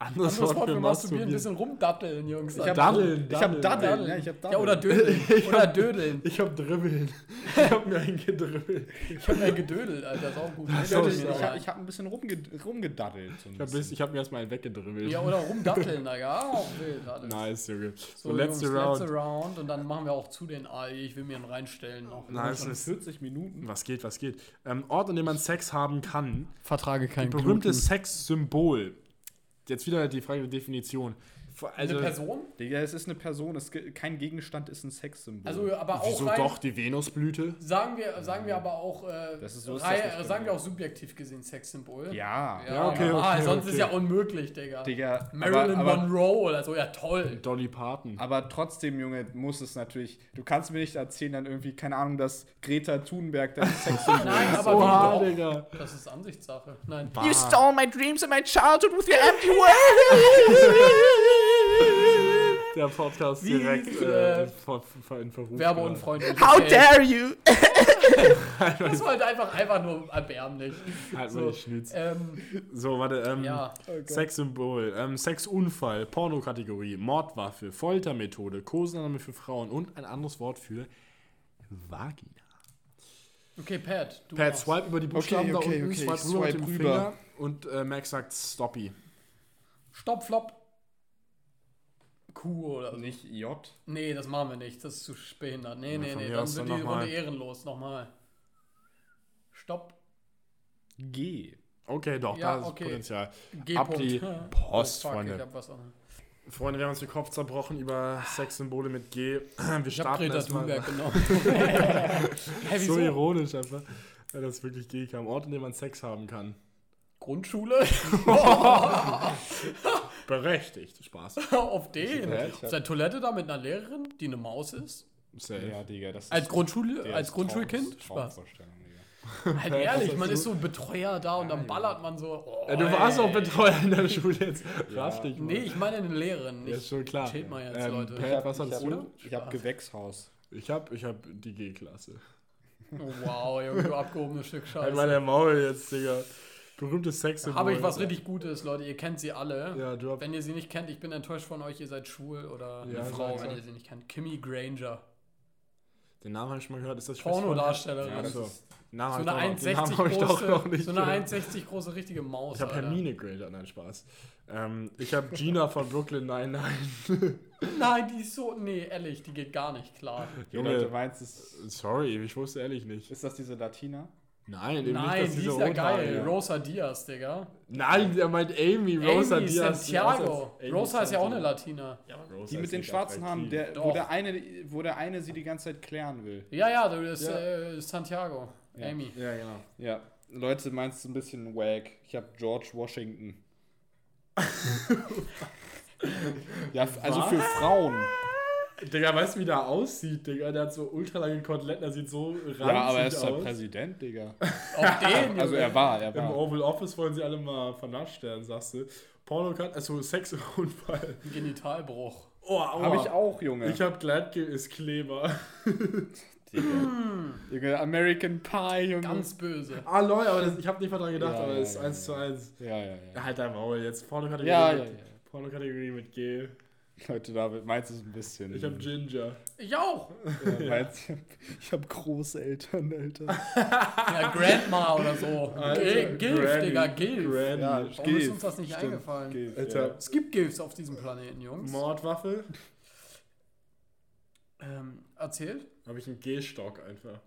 [SPEAKER 1] Anderes
[SPEAKER 2] Anderes Wort für masturbieren, ein bisschen rumdatteln, Jungs.
[SPEAKER 3] Ich hab
[SPEAKER 1] Daddeln,
[SPEAKER 3] Ich habe
[SPEAKER 1] Daddeln.
[SPEAKER 3] Ja, ich hab
[SPEAKER 2] ja,
[SPEAKER 3] Daddeln.
[SPEAKER 2] oder Dödeln. oder Dödeln.
[SPEAKER 1] Ich hab dribbeln. Ich hab mir ein gedribbelt.
[SPEAKER 2] Ich hab mir gedödelt, Alter. Das ist auch gut.
[SPEAKER 3] Ich, hab-
[SPEAKER 1] so.
[SPEAKER 3] ich, hab, ich hab ein bisschen rumge rumgedaddelt. So ein
[SPEAKER 1] Ich hab,
[SPEAKER 3] bisschen.
[SPEAKER 1] bis, ich hab mir erstmal einen weggedribbelt.
[SPEAKER 2] Ja, oder rumdatteln, ja, wild alles.
[SPEAKER 1] Nice, Junge. So,
[SPEAKER 2] So,
[SPEAKER 1] letzte
[SPEAKER 2] Jungs,
[SPEAKER 1] Round.
[SPEAKER 2] letzte Round und dann machen wir auch zu den AI. Ich will mir einen reinstellen. Auch.
[SPEAKER 1] Nice.
[SPEAKER 3] Schon
[SPEAKER 1] ist-
[SPEAKER 3] 40 Minuten.
[SPEAKER 1] Was geht, was geht? Ähm, Ort, an dem man Sex haben kann.
[SPEAKER 2] Vertrage kein
[SPEAKER 1] Berühmtes Sexsymbol. Jetzt wieder die Frage der Definition. Also,
[SPEAKER 2] Eine Person?
[SPEAKER 3] Digga, es ist eine Person, es, kein Gegenstand ist ein Sexsymbol.
[SPEAKER 2] Also, aber auch
[SPEAKER 1] wieso
[SPEAKER 2] rein,
[SPEAKER 1] doch die Venusblüte?
[SPEAKER 2] Sagen wir, sagen wir aber auch, äh,
[SPEAKER 3] Das ist- so ist
[SPEAKER 2] rei-
[SPEAKER 3] das
[SPEAKER 2] sagen wir auch subjektiv gesehen Sexsymbol.
[SPEAKER 3] ja,
[SPEAKER 1] Ja, okay,
[SPEAKER 2] normal,
[SPEAKER 1] okay,
[SPEAKER 2] sonst
[SPEAKER 1] okay.
[SPEAKER 2] ist ja unmöglich, Digga.
[SPEAKER 3] Digga.
[SPEAKER 2] Marilyn
[SPEAKER 3] aber, aber,
[SPEAKER 2] Monroe oder so, ja toll.
[SPEAKER 1] Dolly Parton.
[SPEAKER 3] aber trotzdem, Junge, muss es natürlich. Du kannst mir nicht erzählen, dann irgendwie, keine Ahnung, dass Greta Thunberg das Sexsymbol
[SPEAKER 2] Nein,
[SPEAKER 3] ist.
[SPEAKER 2] aber
[SPEAKER 1] Oha,
[SPEAKER 2] wie
[SPEAKER 1] Digga.
[SPEAKER 2] doch? Das ist Ansichtssache. Nein.
[SPEAKER 1] You
[SPEAKER 3] stole my dreams and my childhood with your empty
[SPEAKER 1] Der Podcast
[SPEAKER 2] Wie
[SPEAKER 1] direkt äh, ver, ver, in Verruf.
[SPEAKER 2] Werbeunfreundlich.
[SPEAKER 3] How
[SPEAKER 2] Okay.
[SPEAKER 3] dare you!
[SPEAKER 2] Das war halt einfach, einfach nur erbärmlich.
[SPEAKER 1] Halt mal
[SPEAKER 2] So,
[SPEAKER 1] die Schnitz.
[SPEAKER 2] ähm,
[SPEAKER 1] So, warte. Ähm,
[SPEAKER 2] ja.
[SPEAKER 1] Sexsymbol, ähm, Sexunfall, Pornokategorie, Mordwaffe, Foltermethode, Kosename für Frauen und ein anderes Wort für Vagina.
[SPEAKER 2] Okay, Pat. Du
[SPEAKER 1] Pat,
[SPEAKER 2] machst.
[SPEAKER 1] swipe über die Buchstaben
[SPEAKER 3] Okay, okay,
[SPEAKER 1] da unten,
[SPEAKER 3] okay,
[SPEAKER 1] swipe
[SPEAKER 3] ich
[SPEAKER 1] rüber mit
[SPEAKER 3] swipe
[SPEAKER 1] dem
[SPEAKER 3] rüber.
[SPEAKER 1] Finger und äh, Max sagt Stoppy.
[SPEAKER 2] Stopp, Flop. Q oder so.
[SPEAKER 3] Nicht J.
[SPEAKER 2] Nee, das machen wir nicht. Das ist zu behindert. Nee,
[SPEAKER 1] Ja,
[SPEAKER 2] nee, nee. Dann wird die
[SPEAKER 1] noch.
[SPEAKER 2] Runde ehrenlos. Nochmal. Stopp.
[SPEAKER 3] G.
[SPEAKER 1] Okay, doch,
[SPEAKER 2] Ja,
[SPEAKER 1] da ist
[SPEAKER 2] okay.
[SPEAKER 1] Potenzial.
[SPEAKER 2] G.
[SPEAKER 1] Ab die Post,
[SPEAKER 2] oh, fuck,
[SPEAKER 1] Freunde.
[SPEAKER 2] Ich hab was an.
[SPEAKER 1] Freunde, wir haben uns den Kopf zerbrochen über Sexsymbole mit G. Wir
[SPEAKER 2] Ich hab
[SPEAKER 1] starten
[SPEAKER 2] Greta
[SPEAKER 1] erstmal.
[SPEAKER 2] Genommen.
[SPEAKER 1] So ironisch einfach, weil das wirklich G kam. Ort, in dem man Sex haben kann.
[SPEAKER 2] Grundschule?
[SPEAKER 1] Berechtigt. Spaß.
[SPEAKER 2] Auf den? Auf der Toilette da mit einer Lehrerin, die eine Maus ist?
[SPEAKER 1] Safe.
[SPEAKER 3] Ja, Digga, das ist.
[SPEAKER 2] Als Grundschule, als Grundschulkind?
[SPEAKER 3] Traum-
[SPEAKER 2] Spaß. Halt ehrlich, man
[SPEAKER 1] hast
[SPEAKER 2] ist so ein Betreuer da und dann ballert man so. Oh,
[SPEAKER 1] Ja, du warst auch
[SPEAKER 2] ey.
[SPEAKER 1] Betreuer in der Schule jetzt. Raff dich mal.
[SPEAKER 2] Nee, ich meine eine Lehrerin.
[SPEAKER 1] Ja,
[SPEAKER 2] Nicht.
[SPEAKER 1] ist schon klar.
[SPEAKER 2] Chillt mal jetzt,
[SPEAKER 1] Ähm,
[SPEAKER 2] Leute.
[SPEAKER 3] Hab-
[SPEAKER 1] was
[SPEAKER 3] hab-
[SPEAKER 1] du?
[SPEAKER 3] Ich hab
[SPEAKER 2] Spaß.
[SPEAKER 3] Gewächshaus.
[SPEAKER 1] Ich hab, ich hab die G-Klasse.
[SPEAKER 2] Oh, wow, Junge, du abgehobenes Stück
[SPEAKER 1] Halt mal
[SPEAKER 2] Scheiße.
[SPEAKER 1] der Maul jetzt, Digga. Berühmtes Sexsymbol.
[SPEAKER 2] Habe ich was richtig Gutes, Leute. Ihr kennt sie alle.
[SPEAKER 1] Ja, du hast.
[SPEAKER 2] Wenn ihr sie nicht kennt, ich bin enttäuscht von euch. Ihr seid schwul oder
[SPEAKER 1] Ja,
[SPEAKER 2] eine Frau, wenn ihr sie nicht kennt. Kimmy Granger.
[SPEAKER 1] Den Namen habe ich schon mal gehört. Ist das
[SPEAKER 2] Pornodarstellerin.
[SPEAKER 1] Ja, so. Namen
[SPEAKER 2] so eine
[SPEAKER 1] ich doch noch- den Namen
[SPEAKER 2] 1,60
[SPEAKER 1] hab ich doch noch
[SPEAKER 2] große,
[SPEAKER 1] nicht
[SPEAKER 2] so eine
[SPEAKER 1] gehört.
[SPEAKER 2] 1,60 große richtige Maus.
[SPEAKER 1] Ich habe. Hermine Granger, nein, Spaß. Ähm, ich habe Gina von Brooklyn, nein, nein.
[SPEAKER 2] Nein, die ist so. Nee, ehrlich, die geht gar nicht klar.
[SPEAKER 1] Junge,
[SPEAKER 3] du meinst, es,
[SPEAKER 1] Sorry, ich wusste ehrlich nicht.
[SPEAKER 3] ist das diese Latina?
[SPEAKER 1] Nein, eben
[SPEAKER 2] Nein,
[SPEAKER 1] nicht,
[SPEAKER 2] die
[SPEAKER 1] diese
[SPEAKER 2] ist ja geil. Rosa Diaz, Digga.
[SPEAKER 1] Nein, der meint Amy, Rosa
[SPEAKER 2] Amy
[SPEAKER 1] Diaz.
[SPEAKER 2] Santiago.
[SPEAKER 1] Amy
[SPEAKER 2] Rosa ist ja auch eine. Latina.
[SPEAKER 1] Ja, Rosa
[SPEAKER 3] Die mit den schwarzen Haaren, der, wo, der eine, wo der eine sie die ganze Zeit klären will.
[SPEAKER 2] Ja, ja, du ist
[SPEAKER 1] Ja.
[SPEAKER 2] äh, Santiago.
[SPEAKER 3] Ja.
[SPEAKER 2] Amy.
[SPEAKER 1] Ja, genau.
[SPEAKER 3] Ja, Leute, meinst du ein bisschen wack? Ich habe George Washington. ja, also für Frauen.
[SPEAKER 1] Digga, weißt du, wie der aussieht, Digga? Der hat so ultra lange Koteletten, der sieht so ranzig
[SPEAKER 3] Ja, aber er ist der
[SPEAKER 1] aus.
[SPEAKER 3] Präsident, Digga.
[SPEAKER 2] Auf den,
[SPEAKER 3] Also er war, er
[SPEAKER 1] Im
[SPEAKER 3] war.
[SPEAKER 1] Oval Office wollen sie alle mal vernascht werden, sagst du. Porno kann, also Sexunfall.
[SPEAKER 2] Genitalbruch.
[SPEAKER 1] Oh, aua.
[SPEAKER 3] Hab ich auch, Junge.
[SPEAKER 1] Ich hab Gleitgel ist Kleber.
[SPEAKER 3] Digga. Junge, American Pie, Junge.
[SPEAKER 2] Ganz böse.
[SPEAKER 1] Ah, lol, aber das, ich hab nicht mal dran gedacht,
[SPEAKER 3] Ja,
[SPEAKER 1] aber
[SPEAKER 3] ja,
[SPEAKER 1] es ist
[SPEAKER 3] ja,
[SPEAKER 1] 1 zu
[SPEAKER 3] ja.
[SPEAKER 1] 1.
[SPEAKER 3] ja, ja, ja.
[SPEAKER 1] Ja, halt dein Maul jetzt. Pornokategorie
[SPEAKER 3] Ja, ja,
[SPEAKER 1] mit,
[SPEAKER 3] ja.
[SPEAKER 1] Pornokategorie mit G.
[SPEAKER 3] Leute, David, meins ist ein bisschen.
[SPEAKER 1] Ich hab Ginger.
[SPEAKER 2] Ich auch.
[SPEAKER 3] Ja, meins, ich hab Großeltern, Alter.
[SPEAKER 2] Ja, Grandma oder so.
[SPEAKER 1] Alter,
[SPEAKER 2] Gil- Gilf,
[SPEAKER 1] Granny,
[SPEAKER 2] Digga, Gilf.
[SPEAKER 1] Granny.
[SPEAKER 3] Ja,
[SPEAKER 2] Warum ist uns das nicht
[SPEAKER 3] stimmt,
[SPEAKER 2] eingefallen?
[SPEAKER 3] Gilf,
[SPEAKER 1] Alter.
[SPEAKER 3] ja.
[SPEAKER 2] Es gibt Gilfs auf diesem Planeten, Jungs.
[SPEAKER 1] Mordwaffe.
[SPEAKER 2] Ähm, erzählt.
[SPEAKER 1] Habe ich einen G-Stock einfach.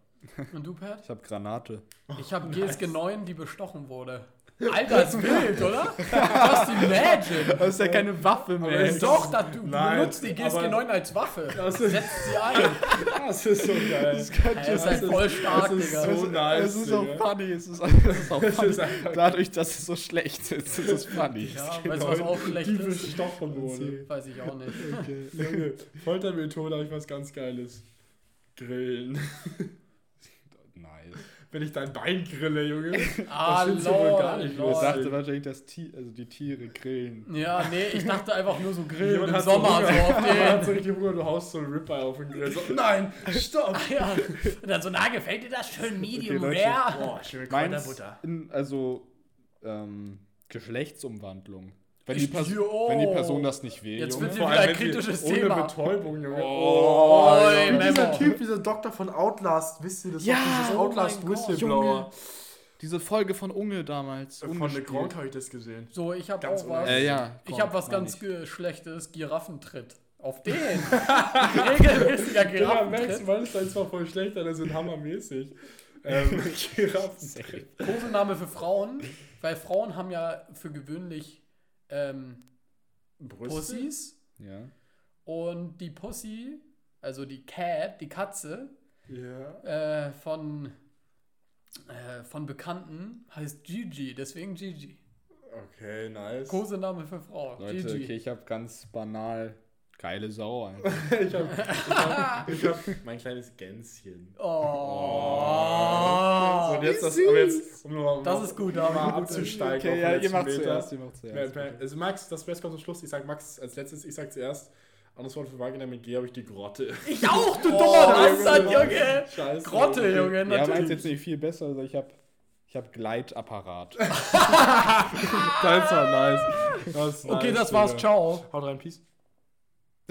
[SPEAKER 2] Und du, Pat?
[SPEAKER 3] Ich hab Granate.
[SPEAKER 2] Ich habe GSG 9, die bestochen wurde. Alter, ist wild, oder? Was die Magic?
[SPEAKER 3] Das ist ja keine Waffe mehr.
[SPEAKER 2] Doch, da, du,
[SPEAKER 1] Nein,
[SPEAKER 2] benutzt die GSG
[SPEAKER 1] aber-
[SPEAKER 2] 9 als Waffe.
[SPEAKER 1] Das ist,
[SPEAKER 2] Setzt sie ein.
[SPEAKER 1] das ist so geil.
[SPEAKER 2] Das ist halt voll stark,
[SPEAKER 1] das ist
[SPEAKER 2] Digga.
[SPEAKER 1] so nice,
[SPEAKER 3] es ist auch
[SPEAKER 1] Digga.
[SPEAKER 3] funny. Es ist, es ist auch
[SPEAKER 1] Das
[SPEAKER 3] funny. Dadurch, dass es so schlecht ist, ist es funny.
[SPEAKER 2] Ja, weißt du, was auch schlecht
[SPEAKER 1] die
[SPEAKER 2] ist?
[SPEAKER 1] bestochen wurde.
[SPEAKER 2] Weiß ich auch nicht.
[SPEAKER 1] Junge, Foltermethode habe ich was ganz Geiles. Grillen. Wenn ich dein Bein grille, Junge.
[SPEAKER 2] Ah,
[SPEAKER 1] findest du wohl gar
[SPEAKER 2] lol,
[SPEAKER 1] nicht
[SPEAKER 3] Ich
[SPEAKER 2] lol.
[SPEAKER 1] lustig.
[SPEAKER 3] dachte wahrscheinlich, dass Tier, also die Tiere grillen.
[SPEAKER 2] Ja, nee, ich dachte einfach nur so Grillen
[SPEAKER 1] Jemand
[SPEAKER 2] im Sommer, so
[SPEAKER 1] Hunger.
[SPEAKER 2] auf
[SPEAKER 1] Man hat
[SPEAKER 2] den.
[SPEAKER 1] so richtig Hunger, du haust so ein Ribeye auf den Grill. So, nein, stopp.
[SPEAKER 2] Ja. Und dann so, na, gefällt dir das schön medium
[SPEAKER 3] Okay,
[SPEAKER 2] rare?
[SPEAKER 1] Boah, schön mit
[SPEAKER 3] Meins, in, also ähm, Geschlechtsumwandlung. Wenn die,
[SPEAKER 2] Ich-
[SPEAKER 3] Pers
[SPEAKER 2] oh.
[SPEAKER 3] wenn die Person das nicht will,
[SPEAKER 2] Jetzt wird
[SPEAKER 1] Vor
[SPEAKER 2] wieder ein kritisches
[SPEAKER 1] ohne
[SPEAKER 2] Thema.
[SPEAKER 1] Betäubung, Junge.
[SPEAKER 3] Oh,
[SPEAKER 2] Oi,
[SPEAKER 1] Junge. dieser. Typ, dieser Doktor von Outlast, wisst ihr das?
[SPEAKER 3] Ja,
[SPEAKER 1] doch, dieses
[SPEAKER 2] oh
[SPEAKER 1] Outlast Whistleblower.
[SPEAKER 3] Diese Folge von Unge damals.
[SPEAKER 1] Von
[SPEAKER 3] Unge
[SPEAKER 1] der
[SPEAKER 3] spielt.
[SPEAKER 1] Gronk habe ich das gesehen.
[SPEAKER 2] So, ich habe auch was.
[SPEAKER 3] Äh, ja.
[SPEAKER 2] ich habe was ganz ge- Schlechtes, Giraffentritt. Auf den. Regelmäßiger
[SPEAKER 1] Ja, Max,
[SPEAKER 2] Giraffentritt.
[SPEAKER 1] weil es dann zwar voll schlecht, aber sind hammermäßig. Ähm, Giraffen.
[SPEAKER 2] Kosename für Frauen, weil Frauen haben ja für gewöhnlich ähm,
[SPEAKER 1] Brüste?
[SPEAKER 2] Pussys.
[SPEAKER 3] Ja.
[SPEAKER 2] Und die Pussy, also die Cat, die Katze,
[SPEAKER 1] Ja.
[SPEAKER 2] äh, von, äh, von Bekannten heißt Gigi, deswegen Gigi.
[SPEAKER 1] Okay, nice.
[SPEAKER 2] Kosename für Frau.
[SPEAKER 3] Leute,
[SPEAKER 2] Gigi.
[SPEAKER 3] okay, ich habe ganz banal geile Sau einfach.
[SPEAKER 1] ich habe ich hab, ich hab mein kleines Gänschen.
[SPEAKER 2] Oh.
[SPEAKER 1] Und jetzt das, aber jetzt, um nur
[SPEAKER 2] Das
[SPEAKER 1] um
[SPEAKER 2] ist gut,
[SPEAKER 1] um
[SPEAKER 2] aber
[SPEAKER 1] mal
[SPEAKER 2] gut.
[SPEAKER 1] abzusteigen.
[SPEAKER 3] Okay, ja, ihr macht
[SPEAKER 1] Meter.
[SPEAKER 3] zuerst, ihr macht zuerst.
[SPEAKER 1] Also Max, das Beste kommt zum Schluss. Ich sag Max als letztes, ich sag zuerst. Anderes Wort für Vagina mit G habe ich die Grotte.
[SPEAKER 2] Ich auch, du
[SPEAKER 1] Oh,
[SPEAKER 2] dummer Bastard,
[SPEAKER 1] Junge.
[SPEAKER 2] Junge.
[SPEAKER 1] Scheiße.
[SPEAKER 2] Grotte. Junge,
[SPEAKER 3] Ja, meins
[SPEAKER 2] natürlich.
[SPEAKER 3] jetzt nicht viel besser, also ich habe ich hab Gleitapparat.
[SPEAKER 1] Das war nice. Das
[SPEAKER 2] Okay,
[SPEAKER 1] nice,
[SPEAKER 2] das war's,
[SPEAKER 1] Digga.
[SPEAKER 2] ciao.
[SPEAKER 1] Haut rein, Peace.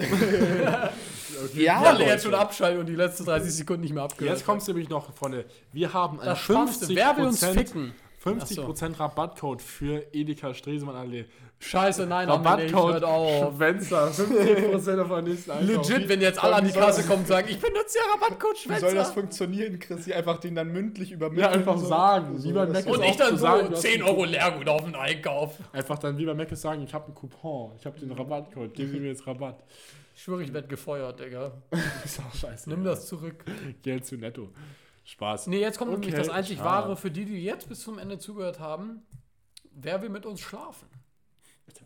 [SPEAKER 3] ja,
[SPEAKER 2] Ich alle
[SPEAKER 3] Leute.
[SPEAKER 2] jetzt schon abschalten und die letzten 30 Sekunden nicht mehr abgehört.
[SPEAKER 1] Jetzt kommt's nämlich noch, Freunde. Wir haben
[SPEAKER 2] Spannendste. Wer will uns
[SPEAKER 1] 50%,
[SPEAKER 2] ficken?
[SPEAKER 1] 50% Rabattcode für Edeka Stresemann Allee.
[SPEAKER 2] Scheiße, nein.
[SPEAKER 1] Rabattcode
[SPEAKER 2] Hört auf.
[SPEAKER 1] Schwänzer. 50% auf den nächsten Einkauf.
[SPEAKER 2] Legit, wenn jetzt alle an die Kasse kommen und sagen, ich benutze ja Rabattcode
[SPEAKER 3] Wie soll das
[SPEAKER 2] Schwänzer.
[SPEAKER 3] funktionieren, Chris? Die einfach den dann mündlich übermitteln?
[SPEAKER 1] Ja, einfach
[SPEAKER 3] so?
[SPEAKER 1] sagen.
[SPEAKER 3] So,
[SPEAKER 1] Wie bei Mac
[SPEAKER 2] Und ich dann so,
[SPEAKER 1] sagen, du hast
[SPEAKER 2] 10
[SPEAKER 1] einen
[SPEAKER 2] Euro Leergut auf den Einkauf.
[SPEAKER 1] Einfach dann wie bei Mac sagen, ich habe einen Coupon. Ich habe den Rabattcode. Geben Sie mir jetzt Rabatt.
[SPEAKER 2] Ich schwöre, ich werde gefeuert, Digga.
[SPEAKER 1] Ist auch scheiße.
[SPEAKER 2] Nimm das zurück.
[SPEAKER 1] Geld zu netto. Spaß.
[SPEAKER 2] Nee, jetzt kommt nämlich
[SPEAKER 1] Okay,
[SPEAKER 2] das einzig
[SPEAKER 1] schade.
[SPEAKER 2] Wahre für die, die jetzt bis zum Ende zugehört haben. Wer will mit uns schlafen?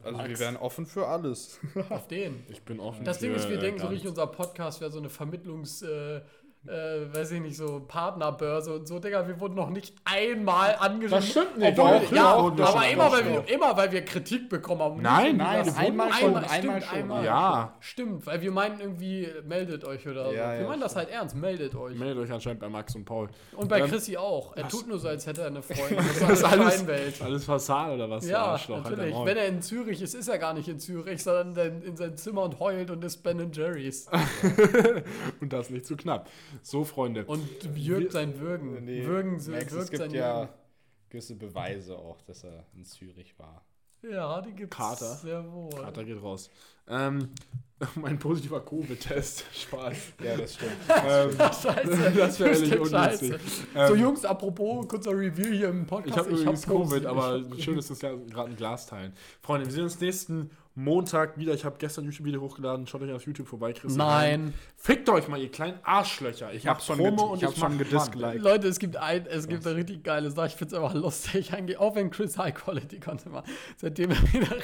[SPEAKER 3] Also wir wären offen für alles.
[SPEAKER 2] Auf den.
[SPEAKER 1] Ich bin offen.
[SPEAKER 2] Das Ding ist, wir
[SPEAKER 1] äh,
[SPEAKER 2] denken so richtig, unser Podcast wäre so eine Vermittlungs-, äh, äh, weiß ich nicht, so Partnerbörse und so, Digga. Wir wurden noch nicht einmal angeschrieben.
[SPEAKER 1] Das stimmt nicht,
[SPEAKER 2] Obwohl,
[SPEAKER 1] doch,
[SPEAKER 2] ja,
[SPEAKER 1] wir
[SPEAKER 2] aber immer weil, wir, immer, weil wir Kritik bekommen haben.
[SPEAKER 1] Nein,
[SPEAKER 3] Nein,
[SPEAKER 2] das
[SPEAKER 3] einmal schon,
[SPEAKER 2] einmal,
[SPEAKER 3] einmal
[SPEAKER 2] stimmt,
[SPEAKER 3] schon.
[SPEAKER 2] einmal.
[SPEAKER 1] Ja.
[SPEAKER 2] Stimmt, weil wir meinen irgendwie, meldet euch oder so.
[SPEAKER 3] Ja,
[SPEAKER 2] wir
[SPEAKER 3] ja,
[SPEAKER 2] meinen das halt ernst, meldet euch.
[SPEAKER 1] Meldet euch anscheinend bei Max und Paul.
[SPEAKER 2] Und bei
[SPEAKER 1] Ähm,
[SPEAKER 2] Chrissy auch. Er tut nur so, als hätte er eine Freundin. Das ist alles Scheinwelt.
[SPEAKER 1] alles Fassade oder was?
[SPEAKER 2] Ja,
[SPEAKER 1] halt
[SPEAKER 2] natürlich.
[SPEAKER 1] Maul.
[SPEAKER 2] Wenn er in Zürich ist, ist er gar nicht in Zürich, sondern in- in sein Zimmer und heult und ist Ben Jerry's.
[SPEAKER 1] und das nicht zu knapp. So, Freunde.
[SPEAKER 2] Und würgt sein Würgen.
[SPEAKER 3] Nee,
[SPEAKER 2] Würgen,
[SPEAKER 3] Max,
[SPEAKER 2] wirkt
[SPEAKER 3] es gibt
[SPEAKER 2] sein
[SPEAKER 3] ja gewisse Beweise auch, dass er in Zürich war.
[SPEAKER 2] Würgen. Ja, die gibt's
[SPEAKER 1] Kater.
[SPEAKER 2] sehr wohl.
[SPEAKER 1] Kater geht raus. Ähm, mein positiver Covid-Test. Spaß.
[SPEAKER 3] Ja, das stimmt.
[SPEAKER 1] ähm,
[SPEAKER 2] Scheiße.
[SPEAKER 1] Das wäre ehrlich
[SPEAKER 2] Stimmt,
[SPEAKER 1] unwitzig.
[SPEAKER 2] so,
[SPEAKER 1] Ähm,
[SPEAKER 2] Jungs, apropos, kurzer Review hier im Podcast.
[SPEAKER 1] Ich habe übrigens Covid,
[SPEAKER 2] positiv.
[SPEAKER 1] aber
[SPEAKER 2] hab-
[SPEAKER 1] schön ist, dass wir gerade ein Glas teilen. Freunde, wir sehen uns nächsten Montag wieder. Ich habe gestern ein YouTube-Video hochgeladen. Schaut euch auf YouTube vorbei, Chris.
[SPEAKER 2] Nein.
[SPEAKER 1] Fickt euch mal, ihr kleinen Arschlöcher. Ich,
[SPEAKER 3] Ich
[SPEAKER 1] hab
[SPEAKER 3] hab schon
[SPEAKER 1] Promo und
[SPEAKER 3] ich hab
[SPEAKER 1] ich
[SPEAKER 3] schon gedisliked.
[SPEAKER 2] Leute, es gibt ein, es gibt eine richtig geile Sache. Ich finde es einfach lustig. Eigentlich, auch wenn Chris High Quality Content macht, seitdem er wieder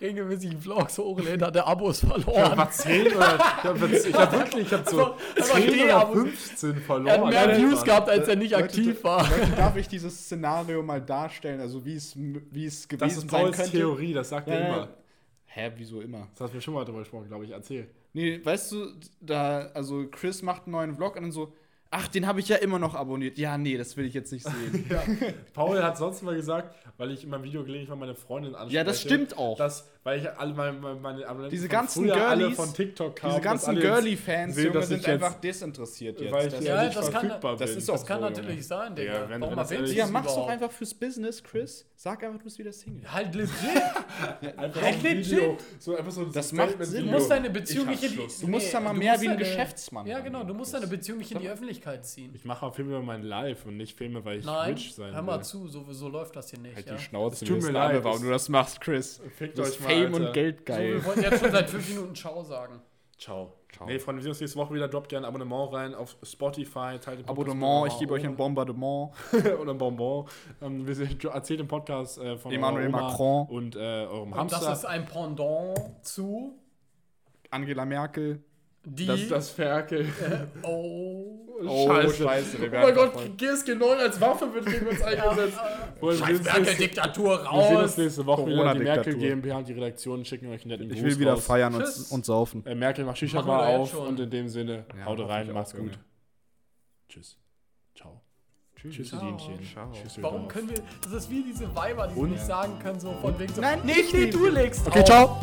[SPEAKER 2] regelmäßig Vlogs hochlädt, hat er Abos
[SPEAKER 1] Ich
[SPEAKER 2] verloren.
[SPEAKER 1] hab 10 oder. Ich hab, ich hab wirklich, ich hab so
[SPEAKER 2] Einfach
[SPEAKER 1] 10 oder
[SPEAKER 2] D-Abos.
[SPEAKER 1] 15 verloren.
[SPEAKER 2] Er hat mehr
[SPEAKER 1] Alter.
[SPEAKER 2] Views gehabt, als er nicht
[SPEAKER 3] Leute,
[SPEAKER 2] aktiv war.
[SPEAKER 3] Leute, darf ich dieses Szenario mal darstellen, also wie es, wie es gewesen
[SPEAKER 1] Das ist
[SPEAKER 3] sein
[SPEAKER 1] Pauls
[SPEAKER 3] könnte?
[SPEAKER 1] Theorie, das sagt
[SPEAKER 3] Ja,
[SPEAKER 1] er immer.
[SPEAKER 3] Hä, wieso immer?
[SPEAKER 1] Das hast du mir schon mal drüber gesprochen, glaube ich. Erzähl.
[SPEAKER 3] Nee, weißt du, da, also Chris macht einen neuen Vlog und dann so, ach, den habe ich ja immer noch abonniert. Ja, nee, das will ich jetzt nicht sehen.
[SPEAKER 1] Ja. Paul hat sonst mal gesagt, weil ich in meinem Video gelegentlich mal meine Freundin anspreche.
[SPEAKER 3] Ja, das stimmt auch.
[SPEAKER 1] Dass, weil ich alle meine, meine, meine Abonnenten
[SPEAKER 3] Diese
[SPEAKER 1] von
[SPEAKER 3] ganzen
[SPEAKER 1] früher alle
[SPEAKER 3] Girlies,
[SPEAKER 1] von TikTok kamen.
[SPEAKER 3] Diese
[SPEAKER 1] dass
[SPEAKER 3] ganzen Girly-Fans, Junge,
[SPEAKER 1] dass
[SPEAKER 3] sind
[SPEAKER 1] ich jetzt-
[SPEAKER 3] einfach desinteressiert jetzt.
[SPEAKER 1] Weil ich
[SPEAKER 3] Das-
[SPEAKER 1] ja, nicht
[SPEAKER 2] das kann-
[SPEAKER 1] verfügbar
[SPEAKER 3] das
[SPEAKER 1] bin.
[SPEAKER 3] ist auch
[SPEAKER 2] Das kann
[SPEAKER 3] so,
[SPEAKER 2] natürlich
[SPEAKER 3] Junge.
[SPEAKER 2] sein, Digga.
[SPEAKER 1] Ja, wenn-
[SPEAKER 2] Warum
[SPEAKER 1] wenn
[SPEAKER 3] ja,
[SPEAKER 2] es
[SPEAKER 3] mach's doch einfach fürs Business, Chris. Sag einfach, du bist wieder Single.
[SPEAKER 2] Halt legit.
[SPEAKER 1] Einfach
[SPEAKER 2] Halt legit.
[SPEAKER 1] Video, so einfach so ein
[SPEAKER 3] Das macht Sinn.
[SPEAKER 2] Du musst deine Beziehung
[SPEAKER 1] Ich
[SPEAKER 2] nicht in die.
[SPEAKER 3] Du musst da mal mehr wie ein Geschäftsmann
[SPEAKER 2] Ja, genau. Du musst deine Beziehung nicht in die Öffentlichkeit ziehen.
[SPEAKER 1] Ich mache auch Filme über mein Live und nicht Filme, weil ich rich sein
[SPEAKER 2] hör mal
[SPEAKER 1] will.
[SPEAKER 2] zu, so, läuft das hier nicht.
[SPEAKER 3] Halt die Schnauze,
[SPEAKER 1] Es tut mir leid,
[SPEAKER 3] warum du das machst, Chris.
[SPEAKER 1] Fickt euch mal,
[SPEAKER 3] Fame
[SPEAKER 1] Alter.
[SPEAKER 3] und Geld
[SPEAKER 2] So,
[SPEAKER 3] geil.
[SPEAKER 2] wir wollten jetzt schon seit fünf Minuten Ciao sagen.
[SPEAKER 1] Ciao.
[SPEAKER 3] Ciao.
[SPEAKER 1] Nee, Freunde, wir sehen uns nächste Woche wieder. Droppt gerne ein Abonnement rein auf Spotify. Teilt den Podcast
[SPEAKER 3] Abonnement, ich gebe euch ein Bombardement.
[SPEAKER 1] oder ein Bonbon. Ähm, wir sehen, erzählt den Podcast äh, von
[SPEAKER 3] Emmanuel Macron.
[SPEAKER 1] und äh, eurem
[SPEAKER 2] Und
[SPEAKER 1] Hamster.
[SPEAKER 2] das ist ein Pendant zu
[SPEAKER 3] Angela Merkel.
[SPEAKER 2] Die.
[SPEAKER 1] das ist das Ferkel.
[SPEAKER 2] oh.
[SPEAKER 3] Oh, scheiße, wir
[SPEAKER 1] Oh mein Gott. GSG 9 als Waffe wird gegen uns eingesetzt. Wir
[SPEAKER 2] Scheiß Merkel-Diktatur
[SPEAKER 1] wir sehen uns
[SPEAKER 2] raus.
[SPEAKER 1] nächste Woche wieder. Die. Merkel GmbH und die Redaktion schicken euch einen netten
[SPEAKER 3] Ich
[SPEAKER 1] Gruß
[SPEAKER 3] will wieder
[SPEAKER 1] raus.
[SPEAKER 3] feiern und, und saufen.
[SPEAKER 1] Äh, Merkel macht Shisha
[SPEAKER 2] jetzt
[SPEAKER 1] auf
[SPEAKER 2] schon.
[SPEAKER 1] und in dem Sinne,
[SPEAKER 3] Ja,
[SPEAKER 1] haut rein,
[SPEAKER 3] ich
[SPEAKER 1] macht's gut. Tschüss. Ciao. Tschüss. Dienchen.
[SPEAKER 2] Warum können wir. Das ist wie diese Weiber, die
[SPEAKER 1] Und?
[SPEAKER 2] nicht sagen können, so von wegen so.
[SPEAKER 3] Nein, ich
[SPEAKER 2] nee,
[SPEAKER 3] nicht.
[SPEAKER 2] du legst
[SPEAKER 3] Okay,
[SPEAKER 2] auf.
[SPEAKER 3] ciao.